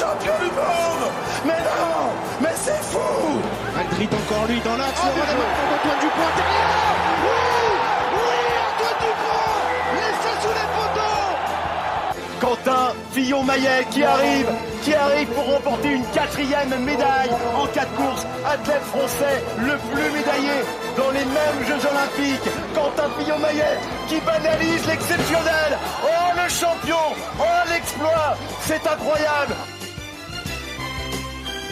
champion du monde Mais non Mais c'est fou Madrid encore lui dans l'axe, le relèvement pour Antoine Dupont derrière Oui Oui Antoine Dupont Laissé sous les poteaux Quentin Fillon-Maillet qui arrive qui arrive pour remporter une quatrième médaille en quatre courses. Athlète français le plus médaillé dans les mêmes Jeux Olympiques. Quentin Fillon-Maillet qui banalise l'exceptionnel. Oh le champion Oh l'exploit C'est incroyable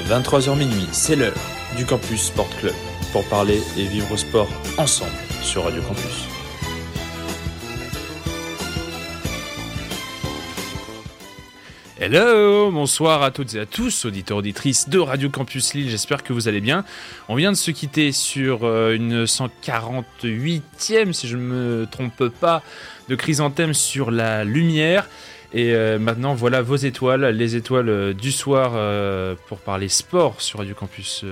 23h minuit, c'est l'heure du Campus Sport Club pour parler et vivre au sport ensemble sur Radio Campus. Hello, bonsoir à toutes et à tous, auditeurs auditrices de Radio Campus Lille. J'espère que vous allez bien. On vient de se quitter sur euh, une 148e, si je ne me trompe pas, de chrysanthème sur la lumière. Et euh, maintenant, voilà vos étoiles, les étoiles euh, du soir pour parler sport sur Radio Campus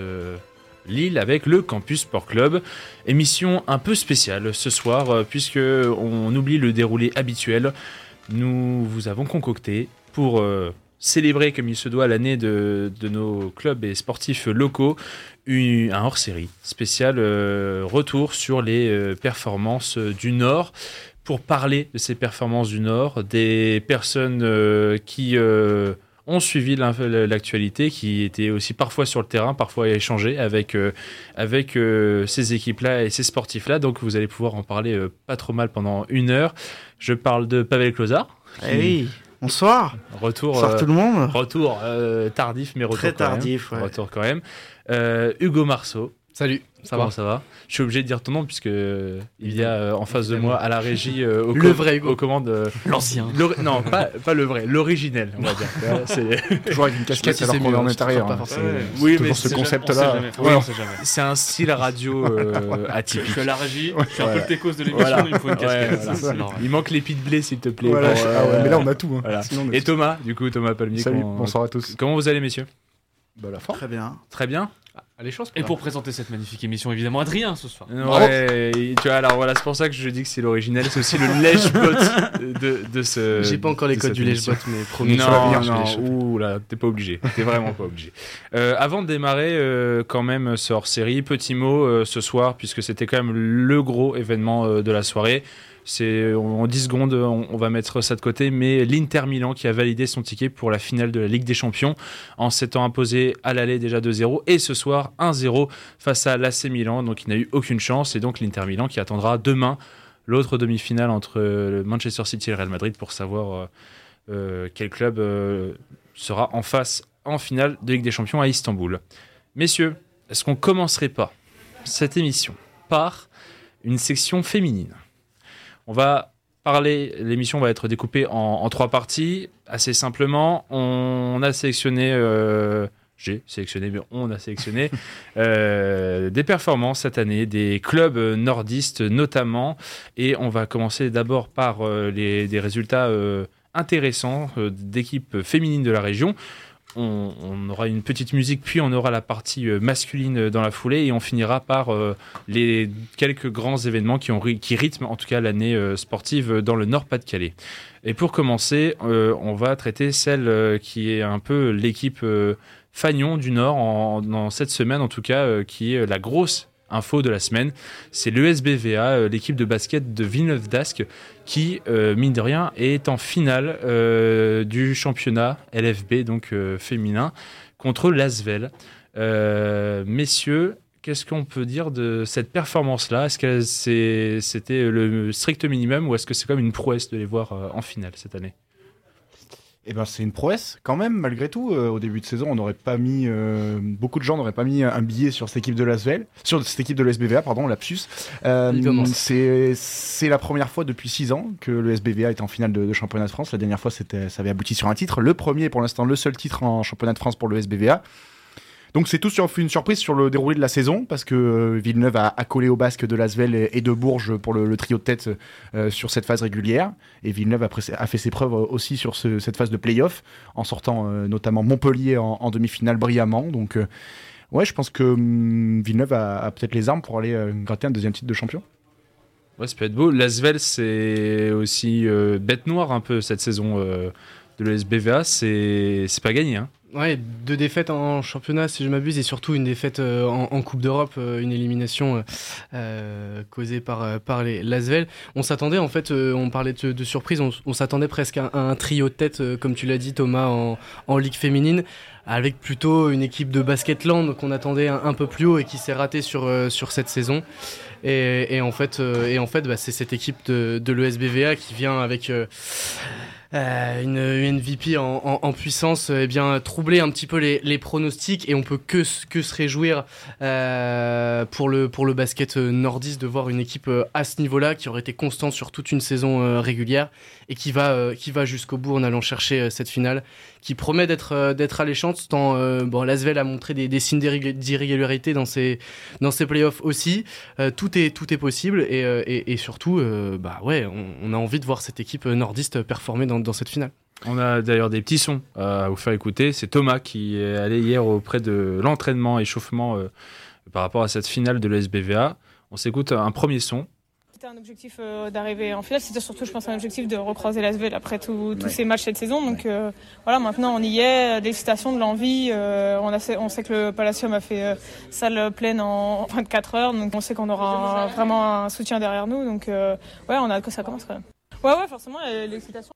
Lille avec le Campus Sport Club. Émission un peu spéciale ce soir, puisque on oublie le déroulé habituel. Nous vous avons concocté pour euh, célébrer comme il se doit l'année de, nos clubs et sportifs locaux, un hors-série spécial euh, retour sur les euh, performances du Nord pour parler de ces performances du Nord, des personnes qui ont suivi l'actualité, qui étaient aussi parfois sur le terrain, parfois échangé avec, avec ces équipes-là et ces sportifs-là. Donc vous allez pouvoir en parler pas trop mal pendant une heure. Je parle de Pavel Closard. Eh oui. Bonsoir. Retour. Bonsoir euh, tout le monde. Retour euh, tardif, mais retour Très tardif, Ouais. Retour quand même. Euh, Hugo Marceau. Salut. Ça va Ça va. Je suis obligé de dire ton nom puisque il y a en face de moi à la régie au le vrai Hugo. aux commandes l'ancien. Non, pas, pas, le vrai, l'originel, on va dire. C'est toujours avec une casquette alors qu'on est en intérieur. Hein. Oui, mais ce concept-là. C'est un style radio atypique. Je suis à la régie, je suis un peu le techos de l'émission, il faut une casquette. Il manque les de blé s'il te plaît. Ah mais là on a tout. Hein. Et Thomas, du coup Thomas Palmier. Salut, bonsoir à tous. Comment vous allez messieurs? Bah, la forme. Très bien. Très bien. Allez, chance. Et pour présenter cette magnifique émission, évidemment, Adrien ce soir. Ouais, tu vois, alors voilà, c'est pour ça que je dis que c'est l'original, c'est aussi le lèche-bot de, de, ce. J'ai pas encore les codes du lèche-bot, mais promis. Non, non, ouh là, t'es pas obligé, t'es vraiment pas obligé. Euh, avant de démarrer, euh, quand même, ce hors-série, petit mot euh, ce soir, puisque c'était quand même le gros événement de la soirée. C'est en 10 secondes, on, va mettre ça de côté, mais l'Inter Milan qui a validé son ticket pour la finale de la Ligue des Champions en s'étant imposé à l'aller déjà 2-0 et ce soir 1-0 face à l'AC Milan. Donc il n'a eu aucune chance et donc l'Inter Milan qui attendra demain l'autre demi-finale entre le Manchester City et le Real Madrid pour savoir euh, euh, quel club euh, sera en face en finale de Ligue des Champions à Istanbul. Messieurs, est-ce qu'on commencerait pas cette émission par une section féminine? On va parler, l'émission va être découpée en, trois parties. Assez simplement, on, a sélectionné, euh, j'ai sélectionné, mais on a sélectionné euh, des performances cette année, des clubs nordistes notamment. Et on va commencer d'abord par euh, les, des résultats intéressants d'équipes féminines de la région on, aura une petite musique, puis on aura la partie euh, masculine dans la foulée, et on finira par euh, les quelques grands événements qui, ont, qui rythment en tout cas l'année euh, sportive dans le Nord-Pas-de-Calais. Et pour commencer, on va traiter celle qui est un peu l'équipe Fagnon du Nord, en, dans cette semaine en tout cas, qui est la grosse info de la semaine, c'est l'ESBVA, euh, l'équipe de basket de Villeneuve d'Ascq, qui, euh, mine de rien, est en finale euh, du championnat LFB, donc féminin, contre l'Asvel. messieurs, qu'est-ce qu'on peut dire de cette performance-là? Est-ce que c'était le strict minimum ou est-ce que c'est comme une prouesse de les voir en finale cette année? Eh ben, c'est une prouesse quand même, malgré tout. Euh, au début de saison, on n'aurait pas mis, euh, beaucoup de gens n'auraient pas mis un billet sur cette équipe de l'Asvel, sur cette équipe de l'SBVA, pardon, lapsus. Euh, c'est la première fois depuis 6 ans que le SBVA est en finale de, championnat de France. La dernière fois, c'était, ça avait abouti sur un titre. Le premier, pour l'instant, le seul titre en championnat de France pour le SBVA. Donc c'est tout sur une surprise sur le déroulé de la saison parce que euh, Villeneuve a accolé au basque de Lasvel et de Bourges pour le, trio de tête euh, sur cette phase régulière et Villeneuve a, fait ses preuves aussi sur cette phase de play-off en sortant euh, notamment Montpellier en, demi-finale brillamment. Donc ouais, je pense que hum, Villeneuve a, peut-être les armes pour aller gratter un deuxième titre de champion. Ouais, ça peut être beau. Lasvel, c'est aussi bête noire un peu cette saison de l'ESBVA, c'est pas gagné. Hein. Ouais, deux défaites en championnat, si je m'abuse, et surtout une défaite euh, en, Coupe d'Europe, euh, une élimination euh, causée par, par les Lasvel. On s'attendait, en fait, on parlait de, surprise, on, s'attendait presque à, un trio de tête, comme tu l'as dit, Thomas, en, en, Ligue féminine, avec plutôt une équipe de basketland qu'on attendait un, peu plus haut et qui s'est ratée sur, sur cette saison. Et, en fait, et en fait bah, c'est cette équipe de, de l'ESBVA qui vient avec euh, une, une MVP en, puissance eh bien troubler un petit peu les, pronostics et on peut que, se réjouir euh, pour, le, basket nordiste de voir une équipe euh, à ce niveau-là qui aurait été constante sur toute une saison régulière et qui va jusqu'au bout en allant chercher cette finale qui promet d'être d'être alléchante tant bon Lasvel a montré des, des signes d'irrégularité dans ses dans ses playoffs aussi tout est tout est possible et, et, et surtout bah ouais on, on, a envie de voir cette équipe nordiste performer dans dans, cette finale. On a d'ailleurs des petits sons à vous faire écouter. C'est Thomas qui est allé hier auprès de l'entraînement, échauffement euh, par rapport à cette finale de l'SBVA. On s'écoute un premier son. C'était un objectif euh, d'arriver en finale. C'était surtout, je pense, un objectif de recroiser l'ASV après tous ces matchs cette saison. Donc euh, voilà, maintenant on y est. Des citations, de l'envie. on, on sait que le Palacium a fait salle pleine en 24 heures. Donc on sait qu'on aura vraiment un soutien derrière nous. Donc ouais, on a hâte que ça commence quand même. Ouais, ouais, forcément, l'excitation.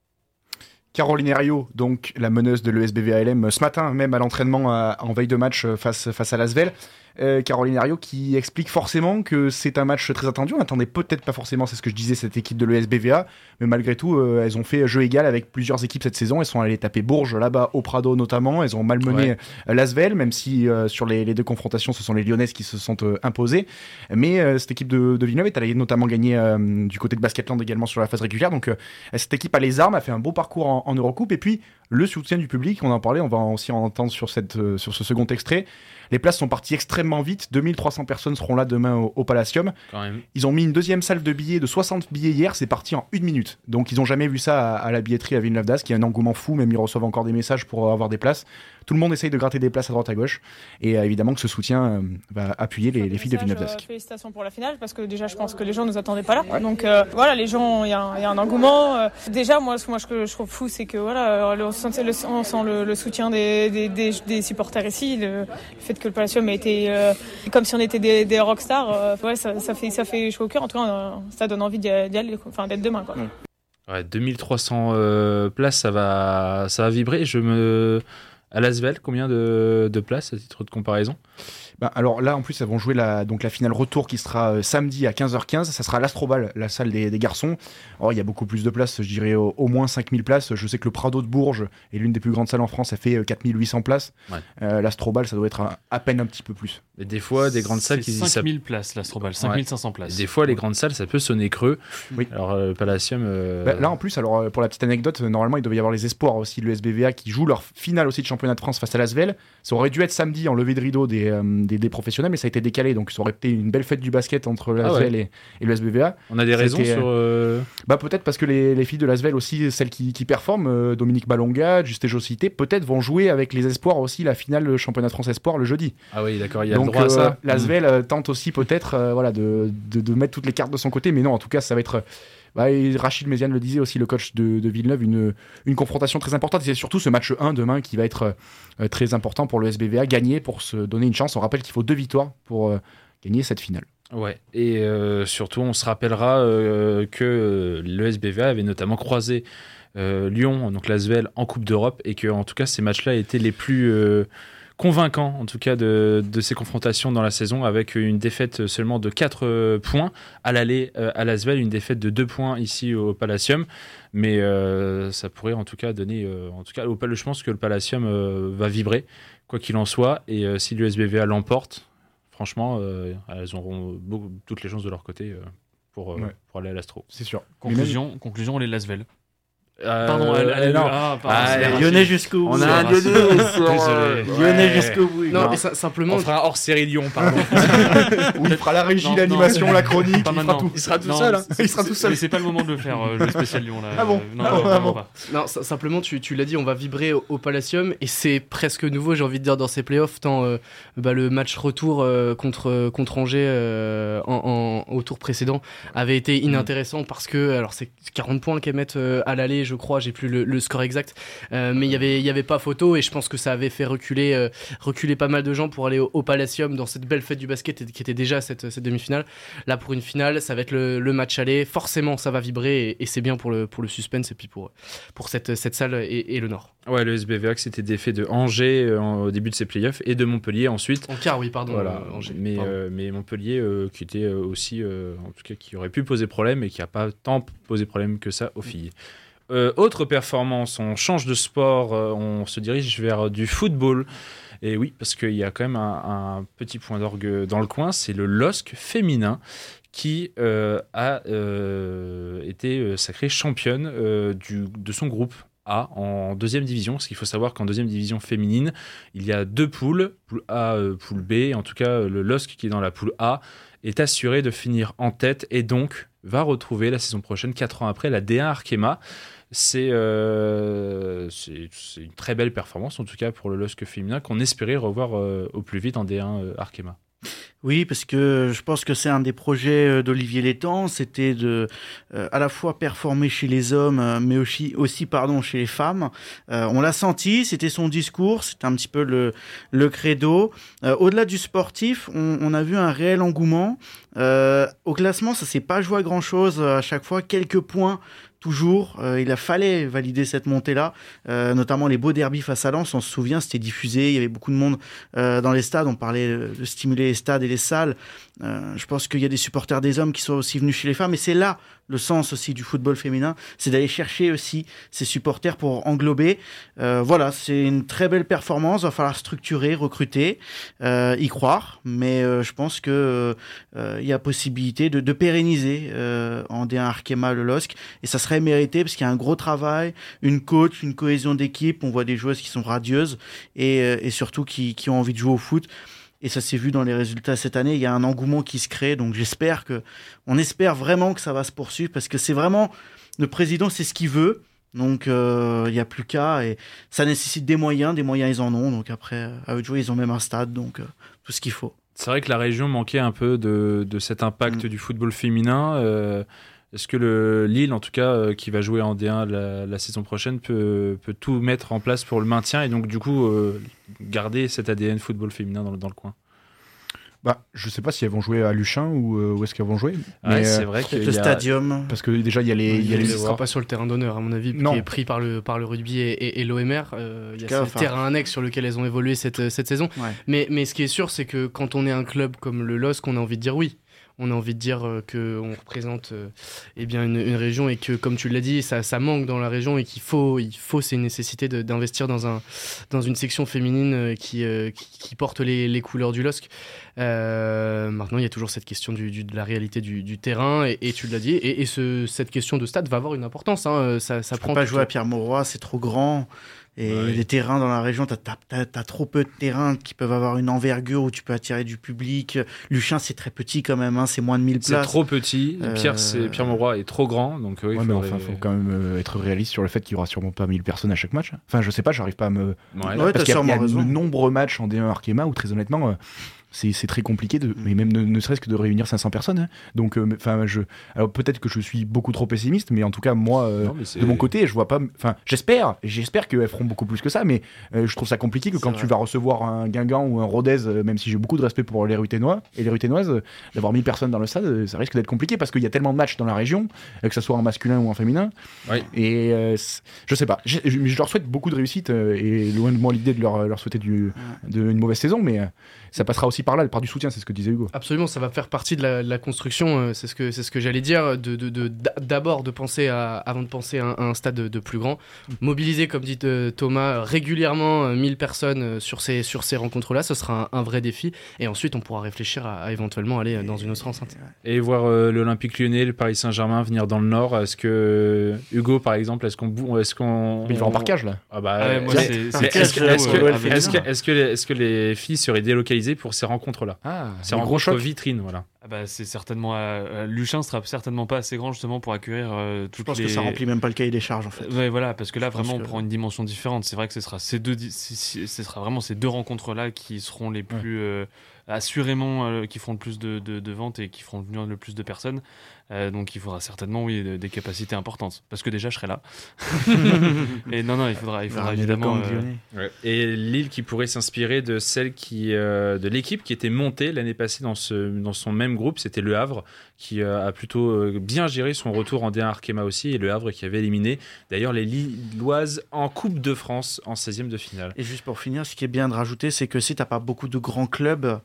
Caroline Herriot, donc la meneuse de l'ESBVALM, ce matin même à l'entraînement en veille de match euh, face, face à Lasvel, euh, Caroline Ario qui explique forcément que c'est un match très attendu. On n'attendait peut-être pas forcément, c'est ce que je disais, cette équipe de l'ESBVA, mais malgré tout, euh, elles ont fait jeu égal avec plusieurs équipes cette saison. Elles sont allées taper Bourges là-bas au Prado notamment. Elles ont malmené euh, Lasvel, même si sur les, deux confrontations, ce sont les Lyonnaises qui se sont imposées. Mais cette équipe de, de, Villeneuve est allée notamment gagner du côté de Basketland également sur la phase régulière. Donc cette équipe a les armes, a fait un beau parcours en, en Eurocoupe. Et puis le soutien du public, on en parlait, on va aussi en entendre sur, cette, sur ce second extrait. Les places sont parties extrêmement vite. 2300 personnes seront là demain au, au Palacium. Ils ont mis une deuxième salle de billets de 60 billets hier. C'est parti en une minute. Donc ils n'ont jamais vu ça à, la billetterie à Villeneuve d'Ascq. Il y a un engouement fou. Même ils reçoivent encore des messages pour avoir des places tout le monde essaye de gratter des places à droite à gauche. Et euh, évidemment que ce soutien euh, va appuyer les, filles de Villeneuve euh, Félicitations pour la finale parce que déjà je pense que les gens ne nous attendaient pas là. Donc voilà, les gens, il y, a un engouement. déjà, moi, moi ce que je trouve fou, c'est que voilà, on sent, le, soutien des, des, supporters ici, le, fait que le Palacium a été comme si on était des, rockstars. ouais, ça, fait, ça fait chaud au cœur. En tout cas, ça donne envie d'y aller, enfin d'être demain. Quoi. Ouais, 2300 places, ça va, ça va vibrer. Je me à Lasvel, combien de, de places à titre de comparaison? Bah, alors là, en plus, elles vont jouer la, donc la finale retour qui sera euh, samedi à 15h15. Ça sera l'Astrobal, la salle des, garçons. il y a beaucoup plus de places, je dirais au, moins 5000 places. Je sais que le Prado de Bourges est l'une des plus grandes salles en France, ça fait 4800 euh, places. Euh, L'Astrobal, ça doit être à, peine un petit peu plus. Mais des fois, des grandes salles qui 5000 places, l'Astrobal, 5500 places. des fois, les grandes salles, ça peut sonner creux. Oui. Alors, le Palacium. Bah, là, en plus, alors pour la petite anecdote, normalement, il devait y avoir les espoirs aussi, le SBVA qui joue leur finale aussi de championnat de France face à Lasvel. Ça aurait dû être samedi en levée de rideau des, des, des professionnels, mais ça été décalé, donc ça aurait été une belle fête du basket entre l'Asvel ah et, le SBVA. On a des raisons sur. Euh, bah peut-être parce que les, filles de l'Asvel aussi, celles qui, performent, euh, Dominique Balonga, Juste Josité, peut-être vont jouer avec les espoirs aussi la finale championnat de France Espoir le jeudi. Ah oui, d'accord, il y a donc, le droit à ça. Euh, L'Asvel mm. tente aussi peut-être voilà de, de, mettre toutes les cartes de son côté, mais non, en tout cas, ça va être bah, Rachid Méziane le disait aussi, le coach de, Villeneuve, une, une, confrontation très importante. C'est surtout ce match 1 demain qui va être euh, très important pour le SBVA, gagner pour se donner une chance. On rappelle qu'il faut deux victoires pour euh, gagner cette finale. Ouais, et euh, surtout, on se rappellera que le SBVA avait notamment croisé Lyon, donc l'Asvel, en Coupe d'Europe, et que en tout cas, ces matchs-là étaient les plus convaincant en tout cas de, ces confrontations dans la saison avec une défaite seulement de 4 euh, points à l'aller euh, à Lasvel, une défaite de 2 points ici au Palacium. Mais euh, ça pourrait en tout cas donner. en tout cas, je pense que le Palacium va vibrer, quoi qu'il en soit. Et si l'USBVA l'emporte, franchement, elles auront beaucoup, toutes les chances de leur côté pour, pour aller à l'Astro. C'est sûr. Conclusion, conclusion, les Lasvel. Euh, Pardon, elle, elle, non. Ah, ah, Lyonnais jusqu'au bout. On a un Lyonnais. Lyonnais jusqu'au bout. Non, mais simplement. On fera hors série Lyon, pardon. Où il fera la régie, l'animation, la chronique. il, fera tout. il sera tout seul. Hein. Il sera tout seul. C'est pas le moment de le faire, euh, le spécial Lyon. Là. Ah bon Non, ah bon, non simplement, tu, tu l'as dit, on va vibrer au, Palacium et c'est presque nouveau, j'ai envie de dire, dans ces playoffs, tant euh, bah, le match retour contre, contre Angers en, au tour précédent avait été inintéressant parce que, alors c'est 40 points qu'elles mettent à l'aller, je crois, j'ai plus le, score exact, mais il y avait y avait pas photo et je pense que ça avait fait reculer reculer pas mal de gens pour aller au, au Palacium dans cette belle fête du basket qui était déjà cette, cette demi-finale. Là pour une finale, ça va être le, le match aller. Forcément, ça va vibrer et, c'est bien pour le pour le suspense et puis pour pour cette cette salle et, et le Nord. Ouais, le SBVA c'était défait de Angers euh, au début de ses playoffs et de Montpellier ensuite. En quart, oui, pardon. Voilà. Euh, Angers, mais, euh, mais Montpellier qui était aussi, en tout cas, qui aurait pu poser problème et qui n'a pas tant posé problème que ça aux filles. Autre performance, on change de sport, on se dirige vers du football. Et oui, parce qu'il y a quand même un, petit point d'orgue dans le coin, c'est le LOSC féminin qui a été sacrée championne de son groupe en deuxième division, parce qu'il faut savoir qu'en deuxième division féminine, il y a deux poules, poule A, euh, poule B, en tout cas euh, le LOSC qui est dans la poule A est assuré de finir en tête et donc va retrouver la saison prochaine, quatre ans après, la D1 Arkema. Euh, c'est une très belle performance, en tout cas pour le LOSC féminin, qu'on espérait revoir au plus vite en D1 Arkema. Oui, parce que je pense que c'est un des projets euh, d'Olivier Létang, c'était de euh, à la fois performer chez les hommes, euh, mais aussi, aussi pardon, chez les femmes. on l'a senti, c'était son discours, c'était un petit peu le, le credo. Au-delà du sportif, on, on, a vu un réel engouement. au classement, ça s'est pas joué à grand-chose. À chaque fois, quelques points toujours. Euh, il a fallu valider cette montée-là, euh, notamment les beaux derbies face à Lens. On se souvient, c'était diffusé, il y avait beaucoup de monde euh, dans les stades. On parlait de stimuler les stades et les salles. je pense qu'il y a des supporters des hommes qui sont aussi venus chez les femmes, et c'est là le sens aussi du football féminin, c'est d'aller chercher aussi ces supporters pour englober. Euh, voilà, c'est une très belle performance. Va falloir structurer, recruter, euh, y croire. Mais euh, je pense que il y a possibilité de, de pérenniser en D1 Arkema le LOSC et ça serait mérité parce qu'il y a un gros travail, une coach, une cohésion d'équipe. On voit des joueuses qui sont radieuses et, et surtout qui, qui ont envie de jouer au foot. Et ça s'est vu dans les résultats cette année. Il y a un engouement qui se crée. Donc j'espère que, on espère vraiment que ça va se poursuivre parce que c'est vraiment, le président, c'est ce qu'il veut. Donc euh, il n'y a plus qu'à et ça nécessite des moyens, des moyens ils en ont. Donc après, à eux de jouer, ils ont même un stade, donc euh, tout ce qu'il faut. C'est vrai que la région manquait un peu de, de cet impact mm. du football féminin. Euh, est-ce que le Lille, en tout cas, qui va jouer en D1 la, saison prochaine, peut, peut, tout mettre en place pour le maintien et donc du coup garder cet ADN football féminin dans, dans le coin? Bah, je sais pas si elles vont jouer à Luchin ou euh, où est-ce qu'elles vont jouer. Mais c'est euh, vrai que le stadium? Parce que déjà il y a les. Il y a les... sera pas sur le terrain d'honneur à mon avis, non. qui est pris par le par le rugby et, et, l'OMR. Euh, il y a ce terrain annexe sur lequel elles ont évolué cette cette saison. Mais mais ce qui est sûr, c'est que quand on est un club comme le LOSC, on a envie de dire oui on a envie de dire euh, qu'on représente euh, eh bien une, région et que, comme tu l'as dit, ça, ça, manque dans la région et qu'il faut, il faut, c'est une nécessité d'investir dans, un, dans une section féminine euh, qui, qui, porte les, les, couleurs du LOSC. maintenant, il y a toujours cette question du, de la réalité du, terrain et, tu l'as dit, et, ce, cette question de stade va avoir une importance. Hein, ça, ça prend pas jouer à Pierre Mauroy, c'est trop grand. Et les terrains dans la région, tu as, trop peu de terrains qui peuvent avoir une envergure où tu peux attirer du public. Luchin, c'est très petit quand même, hein, c'est moins de 1000 places. C'est trop petit. Pierre, c'est Pierre Mauroy est trop grand. Donc, il mais enfin, faut quand même euh, être réaliste sur le fait qu'il y aura sûrement pas 1000 personnes à chaque match. Enfin, je sais pas, j'arrive pas à me. Ouais, parce qu'il y a, de nombreux matchs en D1 Arkema où, très honnêtement, euh, c'est très compliqué de mais même ne, serait-ce que de réunir 500 personnes hein. donc euh, enfin je alors peut-être que je suis beaucoup trop pessimiste mais en tout cas moi euh, de mon côté je vois pas enfin j'espère j'espère qu'elles feront beaucoup plus que ça mais euh, je trouve ça compliqué que quand tu vas recevoir un Guingamp ou un Rodez même si j'ai beaucoup de respect pour les Ruténois et les Ruténoises d'avoir 1000 personnes dans le stade ça risque d'être compliqué parce qu'il y a tellement de matchs dans la région que ce soit en masculin ou en féminin. Et je sais pas. Je, je, leur souhaite beaucoup de réussite et loin de moi l'idée de leur, leur souhaiter du, de, une mauvaise saison mais ça passera aussi par là, par du soutien, c'est ce que disait Hugo. Absolument, ça va faire partie de la, construction, euh, c'est ce que, c'est ce que j'allais dire, d'abord de, de, penser à, avant de penser à un, stade de, plus grand. Mobiliser, comme dit euh, Thomas, régulièrement 1000 euh, personnes sur ces, sur ces rencontres-là, ce sera un, vrai défi. Et ensuite, on pourra réfléchir à, éventuellement aller dans une autre enceinte. Et voir l'Olympique lyonnais, le Paris Saint-Germain venir dans le Nord, est-ce que Hugo, par exemple, est-ce qu'on. Est-ce qu'on Il va en parcage là ah bah, Est-ce que, est que les filles seraient délocalisées pour ces rencontres-là ah, C'est un gros choc. vitrine, voilà. Ah bah, c'est certainement. Euh, Luchin sera certainement pas assez grand justement pour accueillir euh, toutes Je pense que ça remplit même pas le cahier des charges en fait. Ouais, voilà, parce que là vraiment on prend une dimension différente. C'est vrai que ce sera ces deux, ce sera vraiment ces deux rencontres là qui seront les plus. Euh, assurément qui feront le plus de, de, ventes et qui feront venir le plus de personnes. Donc il faudra certainement oui des capacités importantes parce que déjà je serai là. et non non il faudra il faudra évidemment. Et Lille qui pourrait s'inspirer de celle qui de l'équipe qui était montée l'année passée dans ce dans son même groupe c'était Le Havre qui a plutôt bien géré son retour en D1 Arkema aussi et Le Havre qui avait éliminé d'ailleurs les Lilloises en Coupe de France en 16e de finale. Et juste pour finir, ce qui est bien de rajouter, c'est que si tu n'as pas beaucoup de grands clubs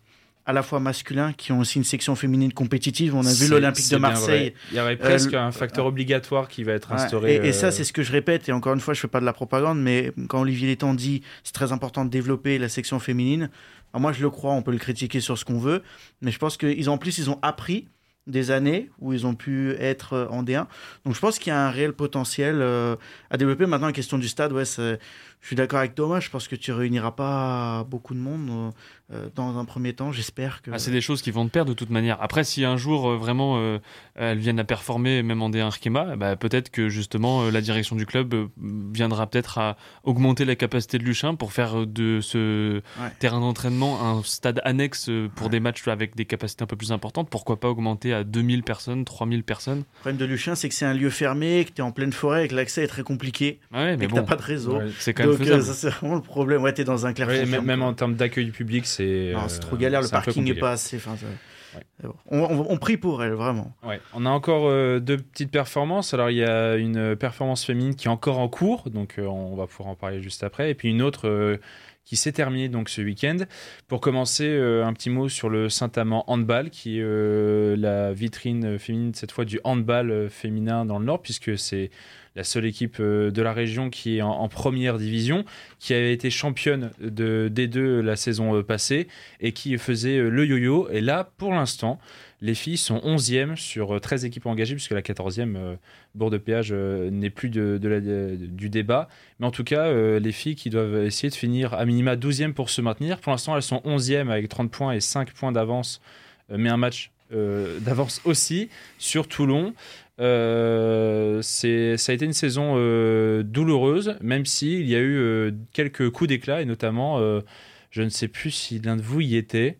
à la fois masculins qui ont aussi une section féminine compétitive. On a vu l'Olympique de Marseille. Il y aurait presque euh, un facteur obligatoire qui va être instauré. et, ça, euh, c'est ce que je répète. Et encore une fois, je fais pas de la propagande, mais quand Olivier Létang dit c'est très important de développer la section féminine, moi je le crois. On peut le critiquer sur ce qu'on veut, mais je pense qu'ils en plus ils ont appris des années où ils ont pu être euh, en D1. Donc je pense qu'il y a un réel potentiel euh, à développer. Maintenant, la question du stade, ouais, je suis d'accord avec Thomas, je pense que tu réuniras pas beaucoup de monde. Euh, euh, dans un premier temps. J'espère que. Ah, c'est des choses qui vont de pair de toute manière. Après, si un jour euh, vraiment euh, elles viennent à performer, même en D1 Arkema, bah, peut-être que justement la direction du club viendra peut-être à augmenter la capacité de Luchin pour faire de ce terrain d'entraînement un stade annexe pour des matchs avec des capacités un peu plus importantes. Pourquoi pas augmenter à 2000 personnes, 3000 personnes? Le problème de Luchin, c'est que c'est un lieu fermé, que tu es en pleine forêt et que l'accès est très compliqué. mais et que bon, pas de réseau. c'est quand même Donc, ça, c'est vraiment le problème. Ouais, tu es dans un clair. même, en termes d'accueil public, c'est c'est trop galère, le parking n'est pas assez. on, prie pour elle, vraiment. Ouais. On a encore euh, deux petites performances. Alors, il y a une performance féminine qui est encore en cours, donc euh, on va pouvoir en parler juste après. Et puis une autre euh, qui s'est terminée donc ce week-end. Pour commencer, un petit mot sur le Saint-Amand Handball, qui est la vitrine féminine, cette fois du handball féminin dans le Nord, puisque c'est la seule équipe euh, de la région qui est en, première division, qui avait été championne de D2 la saison euh, passée et qui faisait euh, le yo-yo. Et là, pour l'instant, les filles sont 11e sur 13 équipes engagées, puisque la 14e, bord de péage, n'est plus de, du débat. Mais en tout cas, les filles qui doivent essayer de finir à minima 12e pour se maintenir. Pour l'instant, elles sont 11e avec 30 points et 5 points d'avance, mais un match d'avance aussi sur Toulon. Euh, ça a été une saison euh, douloureuse, même s'il y a eu euh, quelques coups d'éclat, et notamment, je ne sais plus si l'un de vous y était.